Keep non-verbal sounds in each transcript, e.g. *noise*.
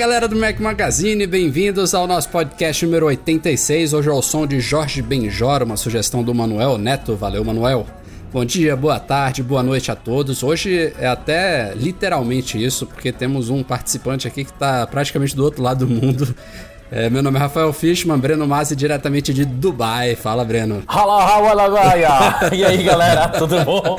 Galera do Mac Magazine, bem-vindos ao nosso podcast número 86. Hoje é o som de Jorge Benjora, uma sugestão do Manuel Neto. Valeu, Manuel. Bom dia, boa tarde, boa noite a todos. Hoje é até literalmente isso, porque temos um participante aqui que está praticamente do outro lado do mundo. É, meu nome é Rafael Fishman, Breno Massi, diretamente de Dubai. Fala, Breno. Hala, hala, hala, *laughs* E aí, galera, tudo bom?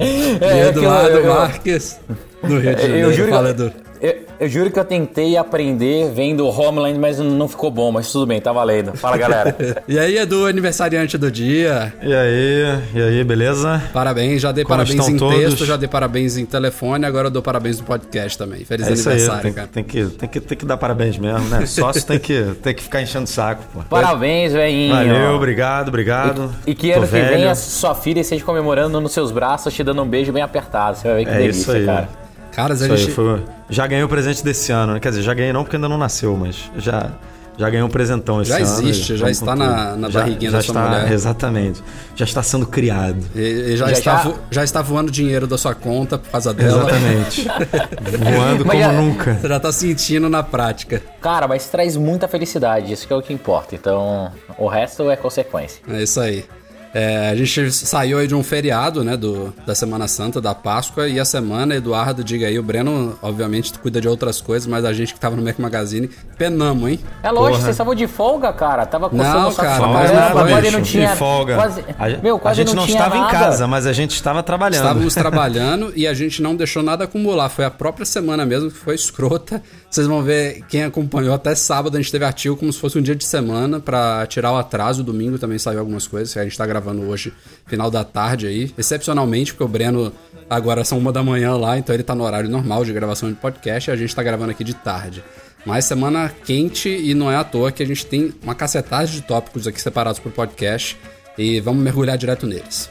e Eduardo eu, eu, Marques, do Rio de Janeiro. Eu juro, Fala, Edu. Eu, eu, juro que eu tentei aprender vendo Homeland, mas não ficou bom, mas tudo bem, tá valendo. Fala, galera. *laughs* e aí, Edu, aniversariante do dia. E aí, e aí, beleza? Parabéns, já dei Como parabéns em todos? texto, já dei parabéns em telefone, agora eu dou parabéns no podcast também. Feliz é aniversário, aí, tem, cara. Tem que, tem, que, tem que dar parabéns mesmo, né? Sócio tem que, tem que ficar enchendo o saco, pô. Parabéns, velhinho. Valeu, obrigado, obrigado. E, e que ano que vem a sua filha esteja comemorando nos seus braços, te dando um beijo bem apertado. Você vai ver que É delícia, isso aí. cara. Cara, a Isso gente... foi- já ganhei o presente desse ano, né? Quer dizer, já ganhei não porque ainda não nasceu, mas já, já ganhei um presentão esse Já ano. existe, já com está na- na Já- barriguinha já da sua está, mulher. Exatamente. Já está sendo criado. E, e já, Já- está, já- vo- já está voando dinheiro da sua conta por causa dela. Exatamente. *laughs* Voando Mas como já- nunca. Você já tá sentindo na prática. Cara, mas traz muita felicidade, isso que é o que importa. Então, o resto é consequência. É isso aí. É, a gente saiu aí de um feriado, né, do, da Semana Santa, da Páscoa, e a semana, Eduardo, diga aí, o Breno, obviamente, cuida de outras coisas, mas a gente que tava no Mac Magazine, penamos, hein? É lógico, Porra. vocês estavam de folga, cara. Tava coçando Não, cara, mas não foi, quase não tinha. de folga. Quase, a, meu, quase a gente não, tinha estava nada. em casa, mas a gente estava trabalhando. Estávamos *laughs* trabalhando e a gente não deixou nada acumular. Foi a própria semana mesmo que foi escrota. Vocês vão ver, quem acompanhou até sábado, a gente teve artigo como se fosse um dia de semana pra tirar o atraso. Domingo também saiu algumas coisas que a gente tá gravando hoje, final da tarde aí. Excepcionalmente, porque o Breno agora são uma da manhã lá, então ele tá no horário normal de gravação de podcast e a gente tá gravando aqui de tarde. Mas semana quente e não é à toa que a gente tem uma cacetagem de tópicos aqui separados por podcast e vamos mergulhar direto neles.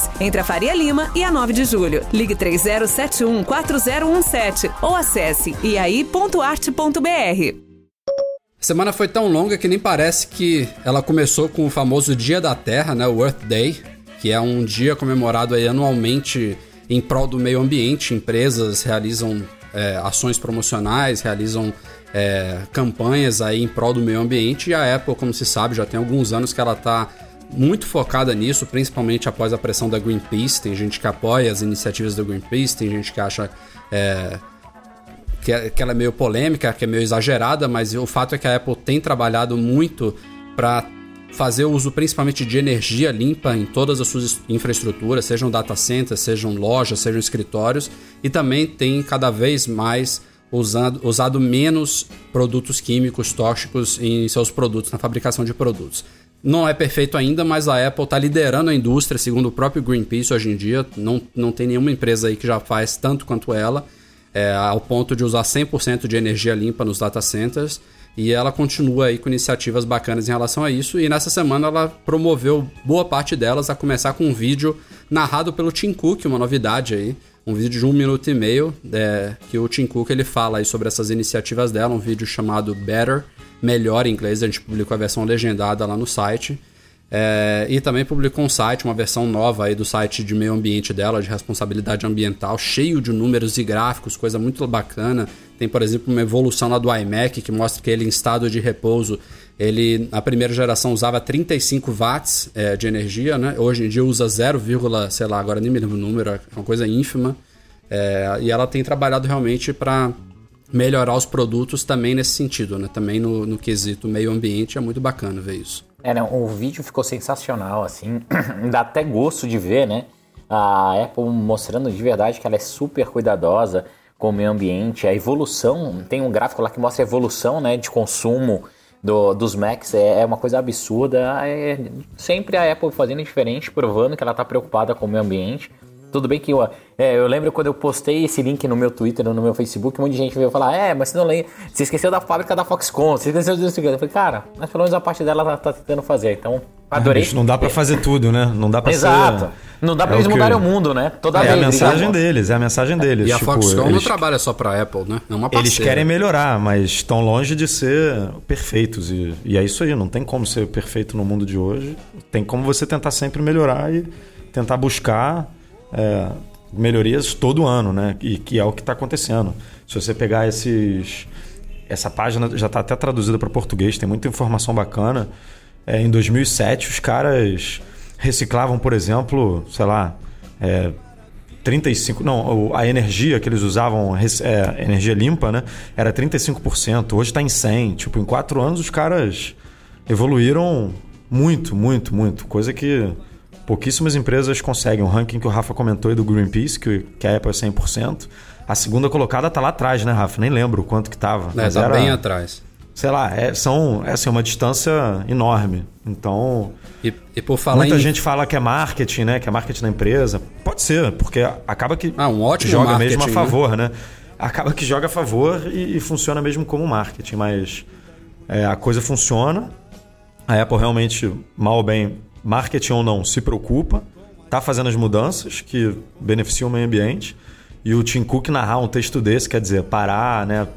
entre a Faria Lima e a 9 de Julho. Ligue 3071-4017 ou acesse iai.arte.br. A semana foi tão longa que nem parece que ela começou com o famoso Dia da Terra, né, o Earth Day, que é um dia comemorado anualmente em prol do meio ambiente. Empresas realizam é, ações promocionais, realizam é, campanhas aí em prol do meio ambiente. E a Apple, como se sabe, já tem alguns anos que ela está muito focada nisso, principalmente após a pressão da Greenpeace. Tem gente que apoia as iniciativas da Greenpeace, tem gente que acha é, que, é- que ela é meio polêmica, que é meio exagerada, mas o fato é que a Apple tem trabalhado muito para fazer uso principalmente de energia limpa em todas as suas infraestruturas, sejam data centers, sejam lojas, sejam escritórios, e também tem cada vez mais usado, usado menos produtos químicos tóxicos em seus produtos, na fabricação de produtos. Não é perfeito ainda, mas a Apple está liderando a indústria, segundo o próprio Greenpeace hoje em dia. Não, não tem nenhuma empresa aí que já faz tanto quanto ela, é, ao ponto de usar 100% de energia limpa nos data centers. E ela continua aí com iniciativas bacanas em relação a isso. E nessa semana ela promoveu boa parte delas, a começar com um vídeo narrado pelo Tim Cook, uma novidade aí. Um vídeo de um minuto e meio, é, que o Tim Cook ele fala aí sobre essas iniciativas dela, um vídeo chamado Better, melhor em inglês, a gente publicou a versão legendada lá no site. É, e também publicou um site, uma versão nova aí do site de meio ambiente dela, de responsabilidade ambiental, cheio de números e gráficos, coisa muito bacana. Tem, por exemplo, uma evolução lá do iMac que mostra que ele em estado de repouso, ele na primeira geração usava 35 watts é, de energia, né? Hoje em dia usa 0, sei lá, agora nem me lembro o número, é uma coisa ínfima. É, e ela tem trabalhado realmente para melhorar os produtos também nesse sentido, né? Também no, no quesito meio ambiente é muito bacana ver isso. É, não, o vídeo ficou sensacional, assim, *clears throat* dá até gosto de ver, né? A Apple mostrando de verdade que ela é super cuidadosa com o meio ambiente, a evolução, tem um gráfico lá que mostra a evolução, né, de consumo do, dos Macs, é, é uma coisa absurda, é sempre a Apple fazendo diferente, provando que ela está preocupada com o meio ambiente, tudo bem que eu, é, eu lembro quando eu postei esse link no meu Twitter, no meu Facebook, um monte de gente veio falar: É, mas você não lembra, você esqueceu da fábrica da Foxconn, você esqueceu disso. Eu falei, cara, mas pelo menos a parte dela tá, tá tentando fazer. Então, adorei. não dá para fazer tudo, né? Não dá pra Exato. Ser... Não dá pra é eles mudarem o mundo, né? Toda é vez. É a mensagem deles, é a mensagem deles. E tipo, a Foxconn eles... não trabalha só pra Apple, né? É uma parceira. Eles querem melhorar, mas estão longe de ser perfeitos. E, e é isso aí, não tem como ser perfeito no mundo de hoje. Tem como você tentar sempre melhorar e tentar buscar. É, melhorias todo ano, né? E que é o que está acontecendo. Se você pegar esses. Essa página já está até traduzida para português, tem muita informação bacana. É, em 2007, os caras reciclavam, por exemplo, sei lá, é, 35. Não, a energia que eles usavam, é, energia limpa, né? Era 35%. Hoje está em 100%. Tipo, em quatro anos os caras evoluíram muito, muito, muito. Coisa que Pouquíssimas empresas conseguem. O ranking que o Rafa comentou aí do Greenpeace, que, que a Apple é 100%. A segunda colocada tá lá atrás, né, Rafa? Nem lembro o quanto que tava. É, tá era, bem atrás. Sei lá, é, são, é assim, uma distância enorme. Então. E, e por falar Muita em... gente fala que é marketing, né? Que é marketing da empresa. Pode ser, porque acaba que ah, um ótimo joga mesmo a né? favor, né? né? Acaba que joga a favor e, e funciona mesmo como marketing, mas é, a coisa funciona. A Apple realmente, mal ou bem, marketing ou não, se preocupa, está fazendo as mudanças que beneficiam o meio ambiente. E o Tim Cook narrar um texto desse, quer dizer, parar, né?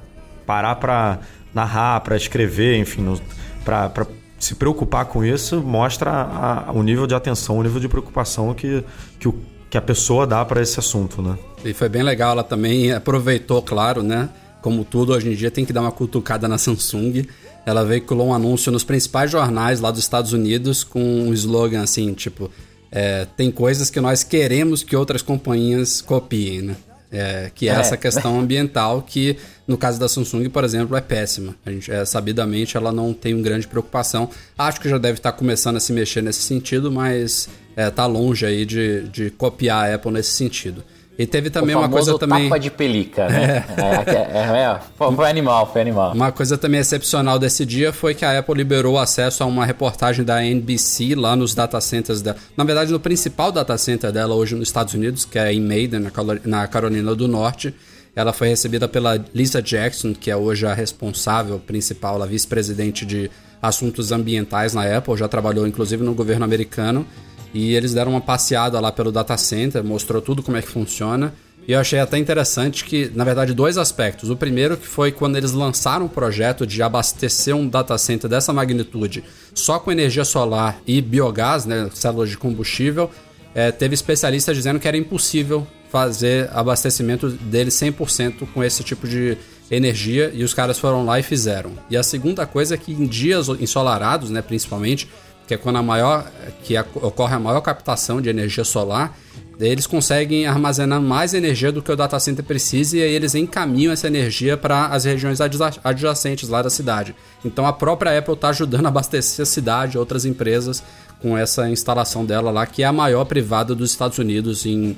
Parar para narrar, para escrever, enfim, para se preocupar com isso, mostra a, a, o nível de atenção, o nível de preocupação que, que, o, que a pessoa dá para esse assunto, né? E foi bem legal, ela também aproveitou, claro, né? Como tudo hoje em dia tem que dar uma cutucada na Samsung ela veiculou um anúncio nos principais jornais lá dos Estados Unidos com um slogan assim, tipo, é, tem coisas que nós queremos que outras companhias copiem, né? É, que é, é, essa questão ambiental que, no caso da Samsung, por exemplo, é péssima. A gente, é, sabidamente, ela não tem uma grande preocupação. Acho que já deve estar começando a se mexer nesse sentido, mas está é, longe aí de, de copiar a Apple nesse sentido. E teve também uma coisa também. tapa de pelica, né? é, é, é, foi animal, foi animal. Uma coisa também excepcional desse dia foi que a Apple liberou acesso a uma reportagem da NBC lá nos data centers dela. Na verdade, no principal data center dela hoje nos Estados Unidos, que é em Maiden, na Carolina do Norte. Ela foi recebida pela Lisa Jackson, que é hoje a responsável principal, a vice-presidente de assuntos ambientais na Apple, já trabalhou inclusive no governo americano. E eles deram uma passeada lá pelo data center, mostrou tudo como é que funciona. E eu achei até interessante que, na verdade, dois aspectos. O primeiro que foi quando eles lançaram o projeto de abastecer um data center dessa magnitude só com energia solar e biogás, né, células de combustível, é, teve especialistas dizendo que era impossível fazer abastecimento dele 100% com esse tipo de energia e os caras foram lá e fizeram. E a segunda coisa é que em dias ensolarados, né, principalmente, que é quando a maior que ocorre a maior captação de energia solar, eles conseguem armazenar mais energia do que o data center precisa e aí eles encaminham essa energia para as regiões adjacentes lá da cidade. Então a própria Apple está ajudando a abastecer a cidade, outras empresas com essa instalação dela lá, que é a maior privada dos Estados Unidos em,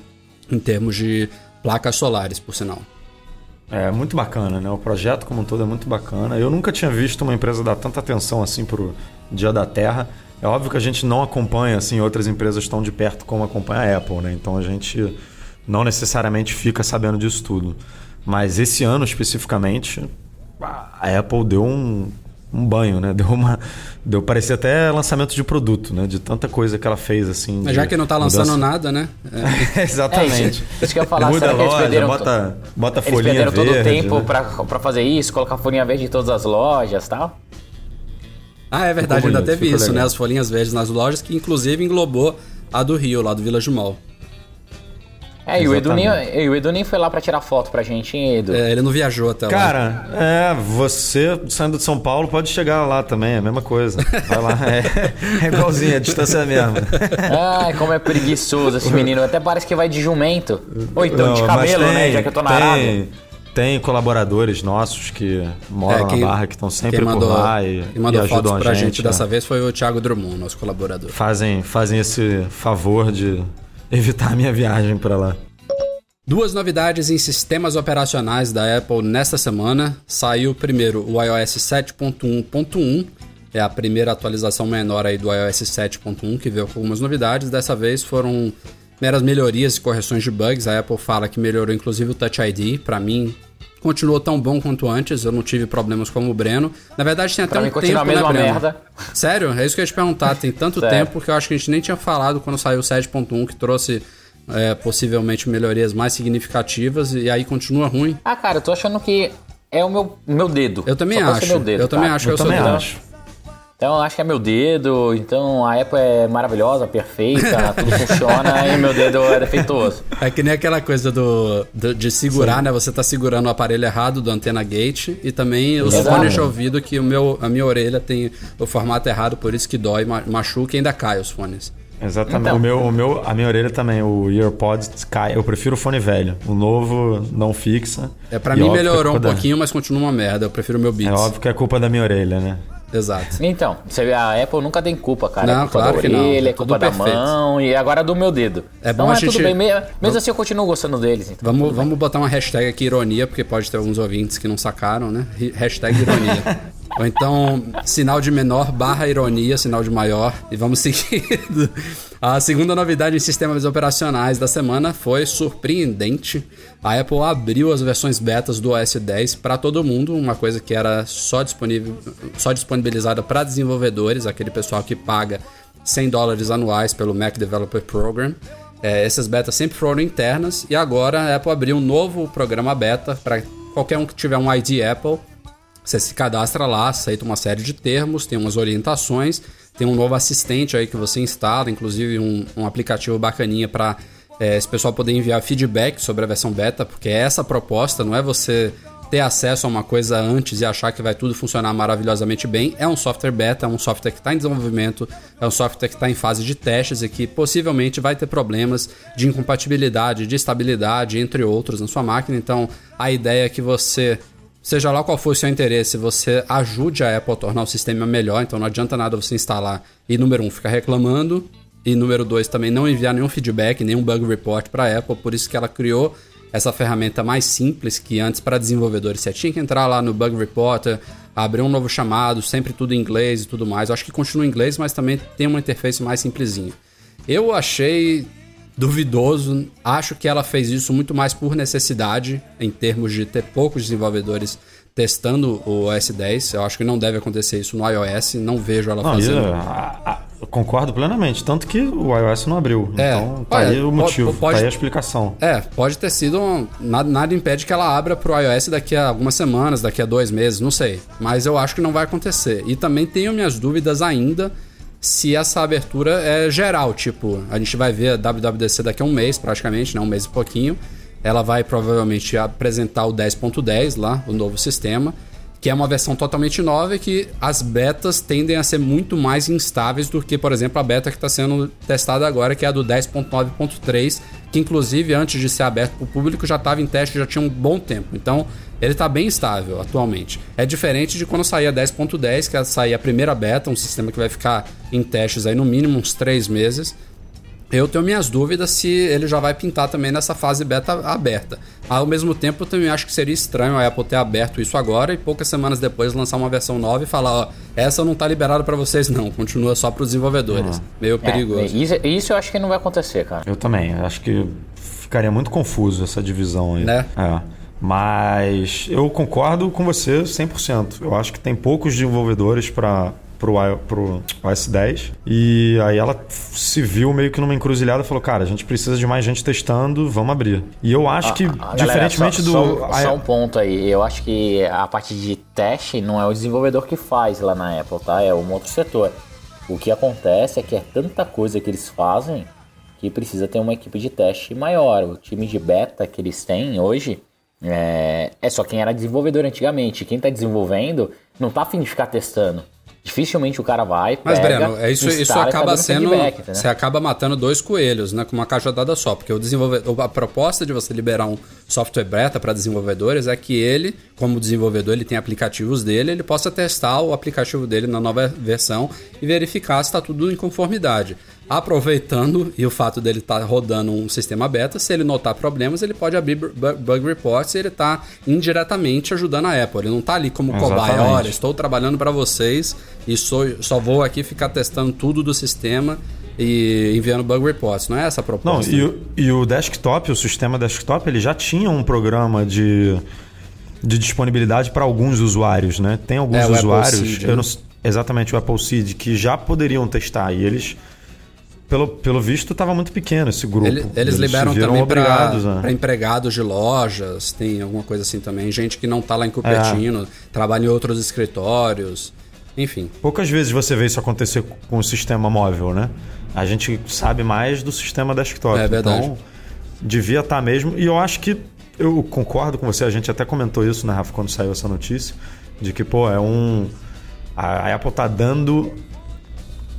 em termos de placas solares, por sinal. É muito bacana, né? O projeto como um todo é muito bacana. Eu nunca tinha visto uma empresa dar tanta atenção assim pro Dia da Terra. É óbvio que a gente não acompanha assim outras empresas tão de perto como acompanha a Apple, né? Então a gente não necessariamente fica sabendo disso tudo. Mas esse ano especificamente, a Apple deu um, um banho, né? *laughs* Deu uma. Deu, parecia até lançamento de produto, né? De tanta coisa que ela fez, assim. Mas já que não está lançando nada, né? *laughs* É. Exatamente. É, isso, que eu ia falar, Muda a loja, perderam, bota, bota folhinha verde. Eles perderam todo o tempo né? para fazer isso, colocar folhinha verde em todas as lojas e tal? Ah, é verdade, ainda teve isso, né? legal. As folhinhas verdes nas lojas, que inclusive englobou a do Rio, lá do Village Mall. É, e o, Edu nem, e o Edu nem foi lá pra tirar foto pra gente, hein, Edu? É, ele não viajou até lá. Cara, é, você saindo de São Paulo pode chegar lá também, é a mesma coisa. Vai lá, é, *laughs* é igualzinho, a distância é a mesma. Ai, como é preguiçoso esse menino. Até parece que vai de jumento. Ou então de mas camelo, né? tem- Já que eu tô na Arábia. Tem, colaboradores nossos que moram É, na Barra, que estão sempre mandou, por lá e, quem mandou e fotos ajudam pra a gente, gente. dessa né? vez foi o Thiago Drummond, nosso colaborador. fazem, fazem esse favor de evitar a minha viagem pra lá. Duas novidades em sistemas operacionais da Apple nesta semana. Saiu primeiro o iOS 7.1.1, é a primeira atualização menor aí do iOS 7.1 que veio com algumas novidades. Dessa vez foram meras melhorias e correções de bugs. A Apple fala que melhorou inclusive o Touch ID. Pra mim, continuou tão bom quanto antes. Eu não tive problemas como o Breno. Na verdade, tem até Pra um mim continua tempo, a mesma né, Breno? merda. Sério? É isso que eu ia te perguntar. Tem tanto *laughs* tempo que eu acho que a gente nem tinha falado quando saiu o 7.1 que trouxe é, possivelmente melhorias mais significativas e aí continua ruim. Ah, cara, eu tô achando que é o meu, meu dedo. Eu também Só acho. Meu dedo, eu também tá? acho que Eu eu sou também acho. Então eu acho que é meu dedo, então a Apple é maravilhosa, perfeita, *laughs* tudo funciona e meu dedo é defeituoso. É que nem aquela coisa do, do- de segurar, né? Você tá segurando o aparelho errado do antena gate e também os Exato. fones de ouvido que o meu, a minha orelha tem o formato errado, por isso que dói, ma- machuca e ainda cai os fones. Exatamente. Então. O meu, o meu, a minha orelha também, o EarPods cai. Eu prefiro o fone velho. O novo não fixa. É, pra E mim é melhorou um culpa da- pouquinho, mas continua uma merda. Eu prefiro o meu É Beats. óbvio que é culpa da minha orelha, né? Exato. Então, você vê, a Apple nunca tem culpa, cara. Não, é culpa claro da que não. orelha, É é culpa da perfeito. mão e agora do meu dedo. É bom então, a é gente- tudo bem. Me- Mesmo assim eu continuo gostando deles. Então. Vamos, vamos botar uma hashtag aqui, ironia, porque pode ter alguns ouvintes que não sacaram, né? Hashtag ironia. *laughs* Ou então, sinal de menor barra ironia, sinal de maior. E vamos *laughs* seguindo. A segunda novidade em sistemas operacionais da semana foi surpreendente. A Apple abriu as versões betas do OS 10 para todo mundo, uma coisa que era só, disponível, só disponibilizada para desenvolvedores, aquele pessoal que paga 100 dólares anuais pelo Mac Developer Program. É, essas betas sempre foram internas e agora a Apple abriu um novo programa beta para qualquer um que tiver um ID Apple. Você se cadastra lá, aceita uma série de termos, tem umas orientações, tem um novo assistente aí que você instala, inclusive um, um aplicativo bacaninha para esse pessoal poder enviar feedback sobre a versão beta, porque é essa a proposta, não é você ter acesso a uma coisa antes e achar que vai tudo funcionar maravilhosamente bem. É um software beta, é um software que está em desenvolvimento, é um software que está em fase de testes e que possivelmente vai ter problemas de incompatibilidade, de estabilidade, entre outros, na sua máquina. Então, a ideia é que você seja lá qual for o seu interesse, você ajude a Apple a tornar o sistema melhor. Então não adianta nada você instalar e, número um, ficar reclamando. E, número dois, também não enviar nenhum feedback, nenhum bug report para a Apple. Por isso que ela criou essa ferramenta mais simples que antes para desenvolvedores você tinha que entrar lá no Bug Reporter, abrir um novo chamado, sempre tudo em inglês e tudo mais. Eu acho que continua em inglês, mas também tem uma interface mais simplesinha. Eu achei duvidoso, acho que ela fez isso muito mais por necessidade, em termos de ter poucos desenvolvedores testando o OS 10. Eu acho que não deve acontecer isso no iOS, não vejo ela Não, fazendo. e, a- a- eu concordo plenamente. Tanto que o iOS não abriu. É. Então tá Olha, aí o motivo, pode- tá aí a explicação. É, pode ter sido. um- Nada, nada impede que ela abra pro iOS daqui a algumas semanas, daqui a dois meses, não sei. Mas eu acho que não vai acontecer. E também tenho minhas dúvidas ainda se essa abertura é geral. Tipo, a gente vai ver a WWDC daqui a um mês, praticamente, né? Um mês e pouquinho. Ela vai provavelmente apresentar o 10.10 lá, o novo sistema. Que é uma versão totalmente nova e que as betas tendem a ser muito mais instáveis do que, por exemplo, a beta que está sendo testada agora, que é a do 10.9.3, que inclusive antes de ser aberto para o público já estava em teste já tinha um bom tempo. Então ele está bem estável atualmente. É diferente de quando saía 10.10, que saía a primeira beta, um sistema que vai ficar em testes aí no mínimo uns 3 meses. Eu tenho minhas dúvidas se ele já vai pintar também nessa fase beta aberta. Ao mesmo tempo, eu também acho que seria estranho a Apple ter aberto isso agora e poucas semanas depois lançar uma versão nova e falar: ó, essa não tá liberada para vocês, não, continua só para os desenvolvedores. Meio perigoso. É, isso, isso eu acho que não vai acontecer, cara. Eu também. Acho que ficaria muito confuso essa divisão aí. Né? É. Mas eu concordo com você 100%. Eu acho que tem poucos desenvolvedores para pro, pro OS 10. E aí ela se viu meio que numa encruzilhada e falou: Cara, a gente precisa de mais gente testando, vamos abrir. E eu acho que, Ah, galera, diferentemente só, do. Só, só um ponto aí. Eu acho que a parte de teste não é o desenvolvedor que faz lá na Apple, tá? É um outro setor. O que acontece é que é tanta coisa que eles fazem que precisa ter uma equipe de teste maior. O time de beta que eles têm hoje é, é só quem era desenvolvedor antigamente. Quem tá desenvolvendo não tá afim de ficar testando. Dificilmente o cara vai, Mas, pega, Breno, é isso, isso tá acaba sendo. feedback, entendeu? Você acaba matando dois coelhos, né? Com uma cajadada só. Porque o desenvolvedor. A proposta de você liberar um software beta para desenvolvedores é que ele, como desenvolvedor, ele tem aplicativos dele, ele possa testar o aplicativo dele na nova versão e verificar se está tudo em conformidade. Aproveitando e o fato dele estar rodando um sistema beta, se ele notar problemas, ele pode abrir bu- bug reports e ele está indiretamente ajudando a Apple. Ele não está ali como cobaia, olha, estou trabalhando para vocês e sou, só vou aqui ficar testando tudo do sistema e enviando bug reports. Não é essa a Não, proposta. e, o- e o desktop, o sistema desktop, ele já tinha um programa de, de disponibilidade para alguns usuários, né? Tem alguns É, usuários, Seed, né? não exatamente o Apple Seed, que já poderiam testar e eles, pelo, pelo visto, estava muito pequeno esse grupo. Ele- eles, liberam também para empregados de lojas, tem alguma coisa assim também. Gente que não tá lá em Cupertino, É. trabalha em outros escritórios. Enfim. Poucas vezes você vê isso acontecer com o sistema móvel, né? A gente sabe mais do sistema desktop. É verdade. Então, devia estar mesmo. E eu acho que eu concordo com você, a gente até comentou isso, né, Rafa, quando saiu essa notícia, de que, pô, é um. A a Apple tá dando.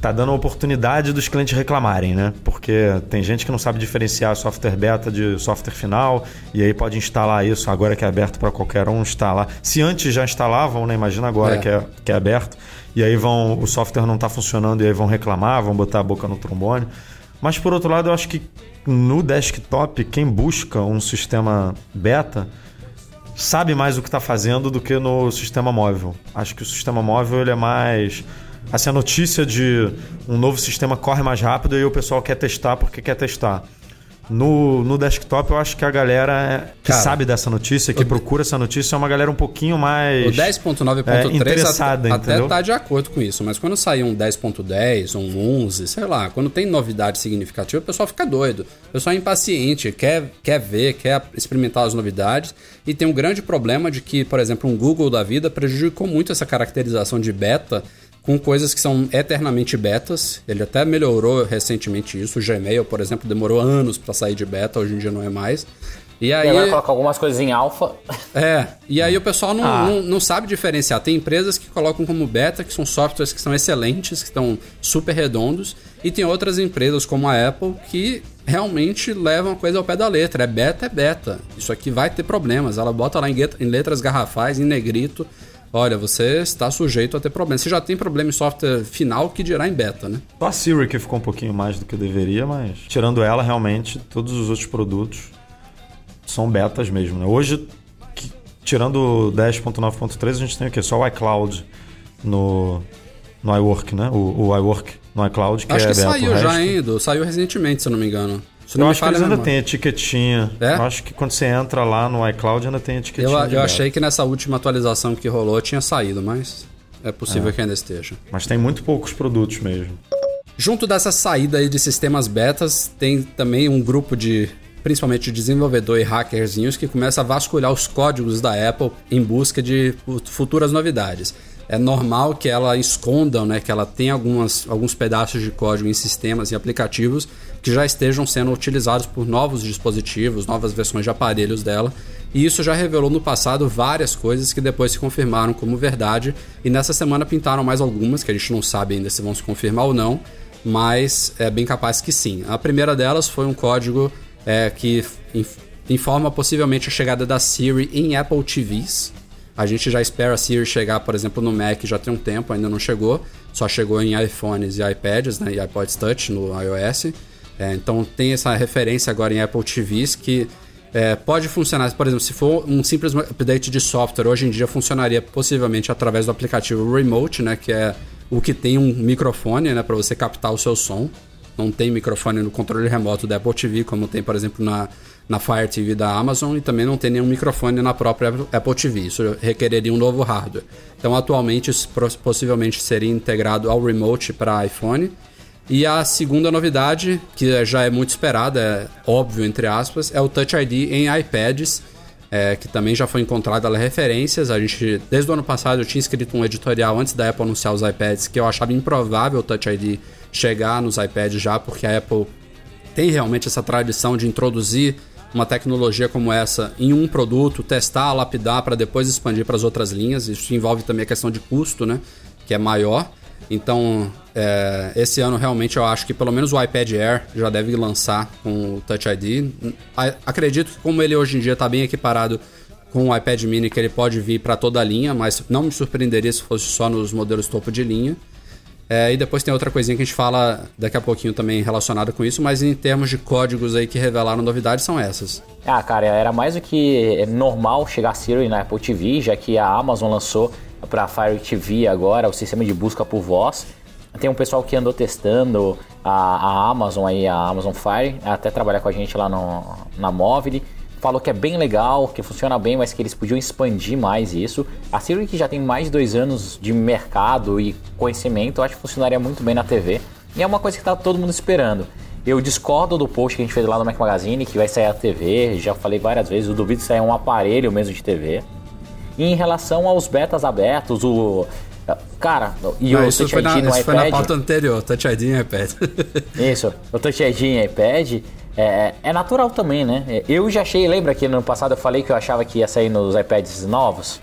Tá dando a oportunidade dos clientes reclamarem, né? Porque tem gente que não sabe diferenciar software beta de software final e aí pode instalar isso agora que é aberto para qualquer um instalar. Se antes já instalavam, né? Imagina agora É. que, é, que é aberto. E aí vão. O software não está funcionando e aí vão reclamar, vão botar a boca no trombone. Mas por outro lado, eu acho que no desktop, quem busca um sistema beta sabe mais o que está fazendo do que no sistema móvel. Acho que o sistema móvel ele é mais. Assim, a notícia de um novo sistema corre mais rápido e o pessoal quer testar porque quer testar. No, no desktop, eu acho que a galera que Cara, sabe dessa notícia, que procura essa notícia, é uma galera um pouquinho mais. O 10.9.3 é, até, interessada, até entendeu? tá de acordo com isso, mas quando sair um 10.10, um 11, sei lá, quando tem novidade significativa, o pessoal fica doido. O pessoal é impaciente, quer, quer ver, quer experimentar as novidades. E tem um grande problema de que, por exemplo, um Google da vida prejudicou muito essa caracterização de beta com coisas que são eternamente betas. Ele até melhorou recentemente isso. O Gmail, por exemplo, demorou anos para sair de beta, hoje em dia não é mais. E aí, agora coloca algumas coisas em alfa. é, e aí o pessoal não, *laughs* Ah. não, não sabe diferenciar. Tem empresas que colocam como beta, que são softwares que são excelentes, que estão super redondos, e tem outras empresas como a Apple que realmente levam a coisa ao pé da letra. É beta, é beta. Isso aqui vai ter problemas. Ela bota lá em letras garrafais, em negrito. Olha, você está sujeito a ter problemas. Você já tem problema em software final que dirá em beta, né? Só a Siri que ficou um pouquinho mais do que deveria, mas tirando ela, realmente, todos os outros produtos são betas mesmo. Né? Hoje, que- tirando o 10.9.3, a gente tem o quê? Só o iCloud no, no iWork, né? O, o iWork no iCloud, que Acho é que beta. saiu já, hein, Edu? Saiu recentemente, se eu não me engano. Se Eu não me acho que eles ainda memória. têm etiquetinha. É? Eu acho que quando você entra lá no iCloud ainda tem etiquetinha. Eu, eu achei que nessa última atualização que rolou tinha saído, mas é possível que ainda esteja. Mas tem muito poucos produtos mesmo. Junto dessa saída aí de sistemas betas, tem também um grupo de, principalmente de desenvolvedor e hackerzinhos, que começa a vasculhar os códigos da Apple em busca de fu- futuras novidades. É normal que ela esconda, né, que ela tenha algumas, alguns pedaços de código em sistemas e aplicativos que já estejam sendo utilizados por novos dispositivos, novas versões de aparelhos dela. E isso já revelou no passado várias coisas que depois se confirmaram como verdade. E nessa semana pintaram mais algumas, que a gente não sabe ainda se vão se confirmar ou não, mas é bem capaz que sim. A primeira delas foi um código é, que inf- informa possivelmente a chegada da Siri em Apple TVs. A gente já espera a Siri chegar, por exemplo, no Mac já tem um tempo, ainda não chegou. Só chegou em iPhones e iPads, né, e iPods Touch no iOS. É, então tem essa referência agora em Apple TVs que é, pode funcionar, por exemplo, se for um simples update de software, hoje em dia funcionaria possivelmente através do aplicativo Remote, né, que é o que tem um microfone, né, para você captar o seu som. Não tem microfone no controle remoto da Apple TV, como tem, por exemplo, na, na Fire TV da Amazon e também não tem nenhum microfone na própria Apple TV. Isso requereria um novo hardware. Então, atualmente, isso possivelmente seria integrado ao remote para iPhone. E a segunda novidade, que já é muito esperada, é óbvio entre aspas, é o Touch ID em iPads, é, que também já foi encontrada referências. A gente, desde o ano passado, eu tinha escrito um editorial antes da Apple anunciar os iPads que eu achava improvável o Touch ID chegar nos iPads já, porque a Apple tem realmente essa tradição de introduzir uma tecnologia como essa em um produto, testar, lapidar para depois expandir para as outras linhas. Isso envolve também a questão de custo, né, que é maior. Então, é, esse ano realmente eu acho que pelo menos o iPad Air já deve lançar com o Touch ID. Acredito que como ele hoje em dia está bem equiparado com o iPad Mini, que ele pode vir para toda a linha, mas não me surpreenderia se fosse só nos modelos topo de linha. É, e depois tem outra coisinha que a gente fala daqui a pouquinho também relacionada com isso, mas em termos de códigos aí que revelaram novidades são essas. Ah, cara, era mais do que normal chegar a Siri na Apple TV, já que a Amazon lançou para a Fire TV agora o sistema de busca por voz. Tem um pessoal que andou testando a, a Amazon aí, a Amazon Fire, até trabalhar com a gente lá no, na Móvel falou que é bem legal, que funciona bem, mas que eles podiam expandir mais isso. A Siri, que já tem mais de dois anos de mercado e conhecimento, eu acho que funcionaria muito bem na TV. E é uma coisa que está todo mundo esperando. Eu discordo do post que a gente fez lá no Mac Magazine, que vai sair a TV, já falei várias vezes, eu duvido sair um aparelho mesmo de TV. E em relação aos betas abertos, o. Cara, e Não, o isso Touch foi na, no isso iPad. foi na pauta anterior, Touch ID em iPad. *laughs* Isso, o Touch ID em iPad é, é natural também, né? Eu já achei, lembra que no passado eu falei que eu achava que ia sair nos iPads novos?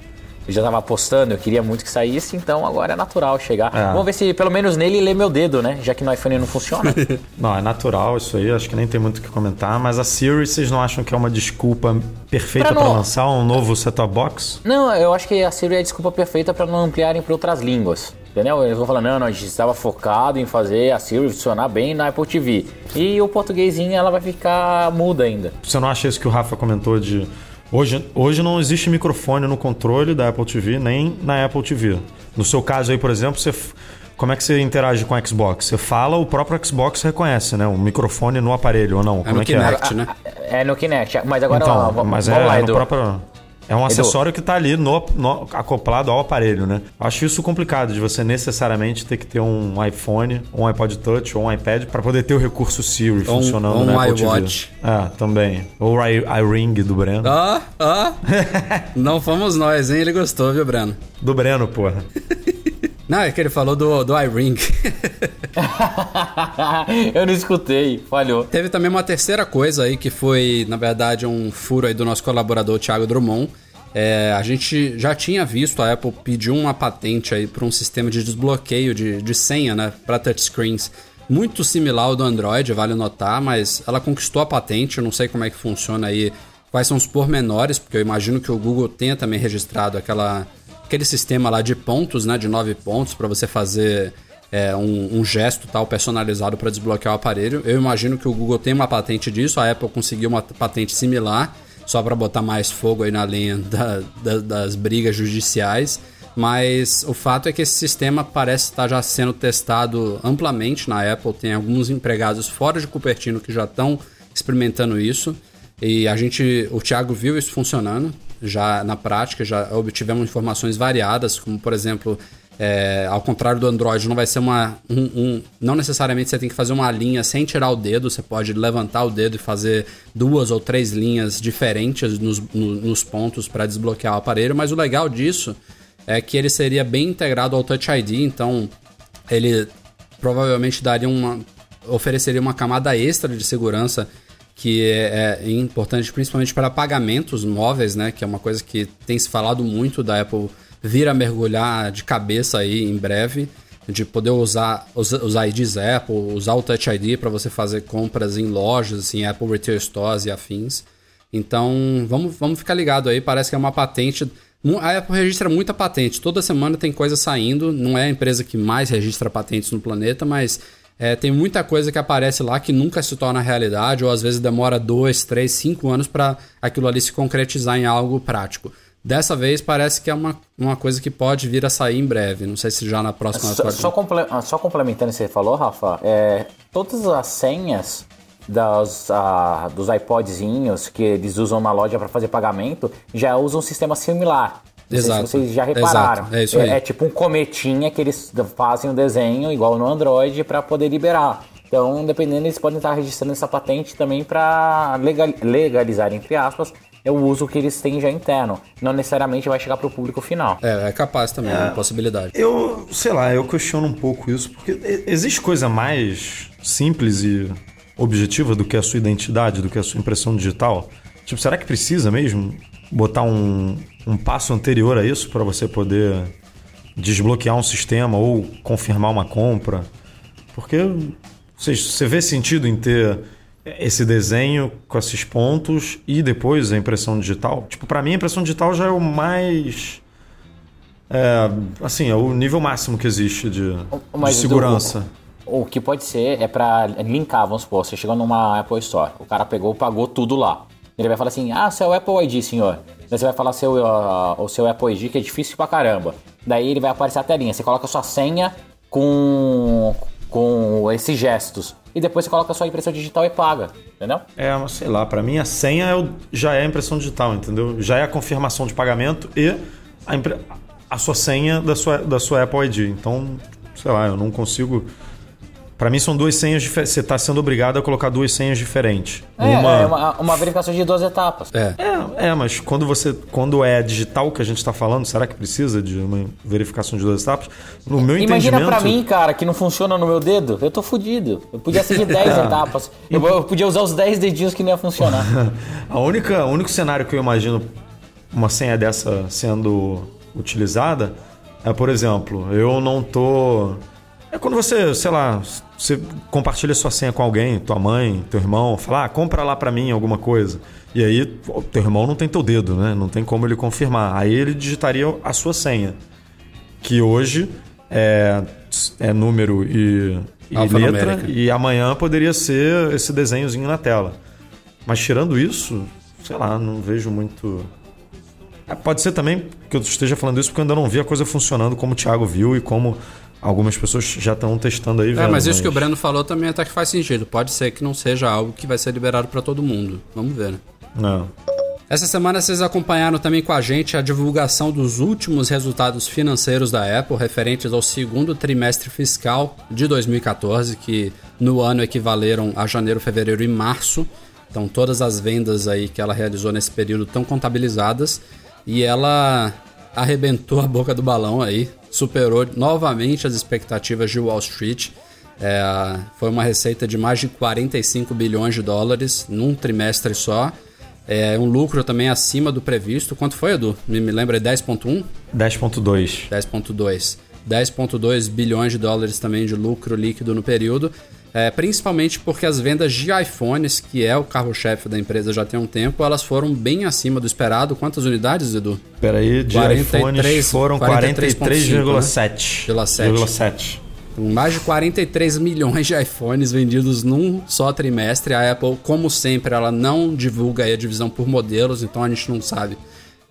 Eu já tava apostando, eu queria muito que saísse, então agora é natural chegar. É. Vamos ver se pelo menos nele lê meu dedo, né? Já que no iPhone não funciona. *laughs* Não, é natural isso aí, acho que nem tem muito o que comentar, mas a Siri, vocês não acham que é uma desculpa perfeita Pra para não- lançar um novo set-top box? não, eu acho que a Siri é a desculpa perfeita para não ampliarem para outras línguas. Entendeu? Eles vão falar, não, não, a gente estava focado em fazer a Siri funcionar bem na Apple TV. E o portuguesinho ela vai ficar muda ainda. Você não acha isso que o Rafa comentou de. Hoje, hoje não existe microfone no controle da Apple TV, nem na Apple TV. No seu caso aí, por exemplo, você. Como é que você interage com o Xbox? Você fala, o próprio Xbox reconhece, né? O microfone no aparelho ou não? É Como no é é? Kinect, né? É no Kinect. Mas agora, Então, ó, mas vamos é, lá, é no Edu. próprio. É um acessório que está ali no, no- acoplado ao aparelho, né? Acho isso complicado de você necessariamente ter que ter um iPhone, um iPod Touch ou um iPad para poder ter o recurso Siri Ou um- funcionando um na Apple TV. iWatch. É, também. Ou o iRing do Breno. Ó, ó. *laughs* Não fomos nós, hein? Ele gostou, viu, Breno? Do Breno, porra. *laughs* Não, é que ele falou do, do iRing. *laughs* eu não escutei, falhou. Teve também uma terceira coisa aí que foi, na verdade, um furo aí do nosso colaborador Thiago Drummond. É, a gente já tinha visto a Apple pedir uma patente aí para um sistema de desbloqueio de, de senha, né, para touchscreens. Muito similar ao do Android, vale notar, mas ela conquistou a patente. Eu não sei como é que funciona aí, quais são os pormenores, porque eu imagino que o Google tenha também registrado aquela, aquele sistema lá de pontos, né, de nove pontos, para você fazer é, um, um gesto tal personalizado para desbloquear o aparelho. Eu imagino que o Google tem uma patente disso, a Apple conseguiu uma patente similar, só para botar mais fogo aí na lenha da- da- das brigas judiciais. Mas o fato é que esse sistema parece estar já sendo testado amplamente na Apple. Tem alguns empregados fora de Cupertino que já estão experimentando isso. E a gente, o Thiago viu isso funcionando já na prática, já obtivemos informações variadas, como por exemplo, é, ao contrário do Android, não vai ser uma. Um, um- não necessariamente você tem que fazer uma linha sem tirar o dedo, você pode levantar o dedo e fazer duas ou três linhas diferentes nos, no- nos pontos para desbloquear o aparelho, mas o legal disso é que ele seria bem integrado ao Touch ID, então ele provavelmente daria uma. ofereceria uma camada extra de segurança que é, é importante principalmente para pagamentos móveis, né? Que é uma coisa que tem se falado muito da Apple vir a mergulhar de cabeça aí em breve, de poder usar os, os IDs Apple, usar o Touch ID para você fazer compras em lojas, em Apple Retail Stores e afins. Então, vamos, vamos ficar ligado aí, parece que é uma patente. A Apple registra muita patente, toda semana tem coisa saindo, não é a empresa que mais registra patentes no planeta, mas é, tem muita coisa que aparece lá que nunca se torna realidade, ou às vezes demora dois, três, cinco anos para aquilo ali se concretizar em algo prático. Dessa vez parece que é uma, uma coisa que pode vir a sair em breve. Não sei se já na próxima. Só, só, comple- ah, só complementando o que você falou, Rafa, é, todas as senhas das, uh, dos iPodzinhos que eles usam na loja para fazer pagamento já usam um sistema similar. Não Exato. sei se vocês já repararam. Exato. É isso aí. É, tipo um cometinha que eles fazem um desenho igual no Android para poder liberar. Então, dependendo, eles podem estar registrando essa patente também para legal, legalizar, entre aspas, é o uso que eles têm já interno. Não necessariamente vai chegar para o público final. É, é capaz também, é uma possibilidade. Eu, sei lá, eu questiono um pouco isso, porque existe coisa mais simples e objetiva do que a sua identidade, do que a sua impressão digital? Tipo, será que precisa mesmo botar um, um passo anterior a isso para você poder desbloquear um sistema ou confirmar uma compra? Porque você, você vê sentido em ter esse desenho com esses pontos e depois a impressão digital? Tipo, para mim a impressão digital já é o mais é, assim, é o nível máximo que existe de, Mas de segurança. O, o que pode ser é para linkar, vamos supor, você chegou numa Apple Store, o cara pegou, pagou tudo lá. Ele vai falar assim: "Ah, seu Apple ID, senhor". Daí você vai falar seu uh, o seu Apple ID que é difícil pra caramba. Daí ele vai aparecer a telinha, você coloca sua senha com com esses gestos e depois você coloca a sua impressão digital e paga, entendeu? É, mas sei lá, para mim a senha é o- já é a impressão digital, entendeu? Já é a confirmação de pagamento e a, impre- a sua senha da sua, da sua Apple ID. Então, sei lá, eu não consigo. Para mim são duas senhas diferentes. Você está sendo obrigado a colocar duas senhas diferentes. É, é uma, uma verificação de duas etapas. É. É, é, mas quando você quando é digital que a gente está falando, será que precisa de uma verificação de duas etapas? No meu Imagina entendimento, pra mim, cara, que não funciona no meu dedo, eu tô fudido. Eu podia ser de 10 *laughs* etapas. Eu, eu podia usar os 10 dedinhos que não ia funcionar. *laughs* A única, o único cenário que eu imagino uma senha dessa sendo utilizada é, por exemplo, eu não tô. É quando você, sei lá, você compartilha sua senha com alguém, tua mãe, teu irmão, fala, ah, compra lá pra mim alguma coisa. E aí, teu irmão não tem teu dedo, né? Não tem como ele confirmar. Aí ele digitaria a sua senha. Que hoje é, é número e, e letra. E amanhã poderia ser esse desenhozinho na tela. Mas tirando isso, sei lá, não vejo muito. É, Pode ser também que eu esteja falando isso porque eu ainda não vi a coisa funcionando como o Thiago viu e como algumas pessoas já estão testando aí. É, vendo, mas isso que o Breno falou também até que faz sentido. Pode ser que não seja algo que vai ser liberado pra todo mundo. Vamos ver, né? Não. Essa semana vocês acompanharam também com a gente a divulgação dos últimos resultados financeiros da Apple referentes ao segundo trimestre fiscal de 2014, que no ano equivaleram a janeiro, fevereiro e março. Então todas as vendas aí que ela realizou nesse período estão contabilizadas e ela arrebentou a boca do balão aí, superou novamente as expectativas de Wall Street. É, foi uma receita de mais de 45 bilhões de dólares num trimestre só. É um lucro também acima do previsto. Quanto foi, Edu? Me, me lembra, é 10.1? 10.2. 10.2. 10.2 bilhões de dólares também de lucro líquido no período. É, principalmente porque as vendas de iPhones, que é o carro-chefe da empresa já tem um tempo, elas foram bem acima do esperado. Quantas unidades, Edu? Peraí, de 43, iPhones foram 43,7. 43,7. 7. Com mais de 43 milhões de iPhones vendidos num só trimestre. A Apple, como sempre, ela não divulga a divisão por modelos, então a gente não sabe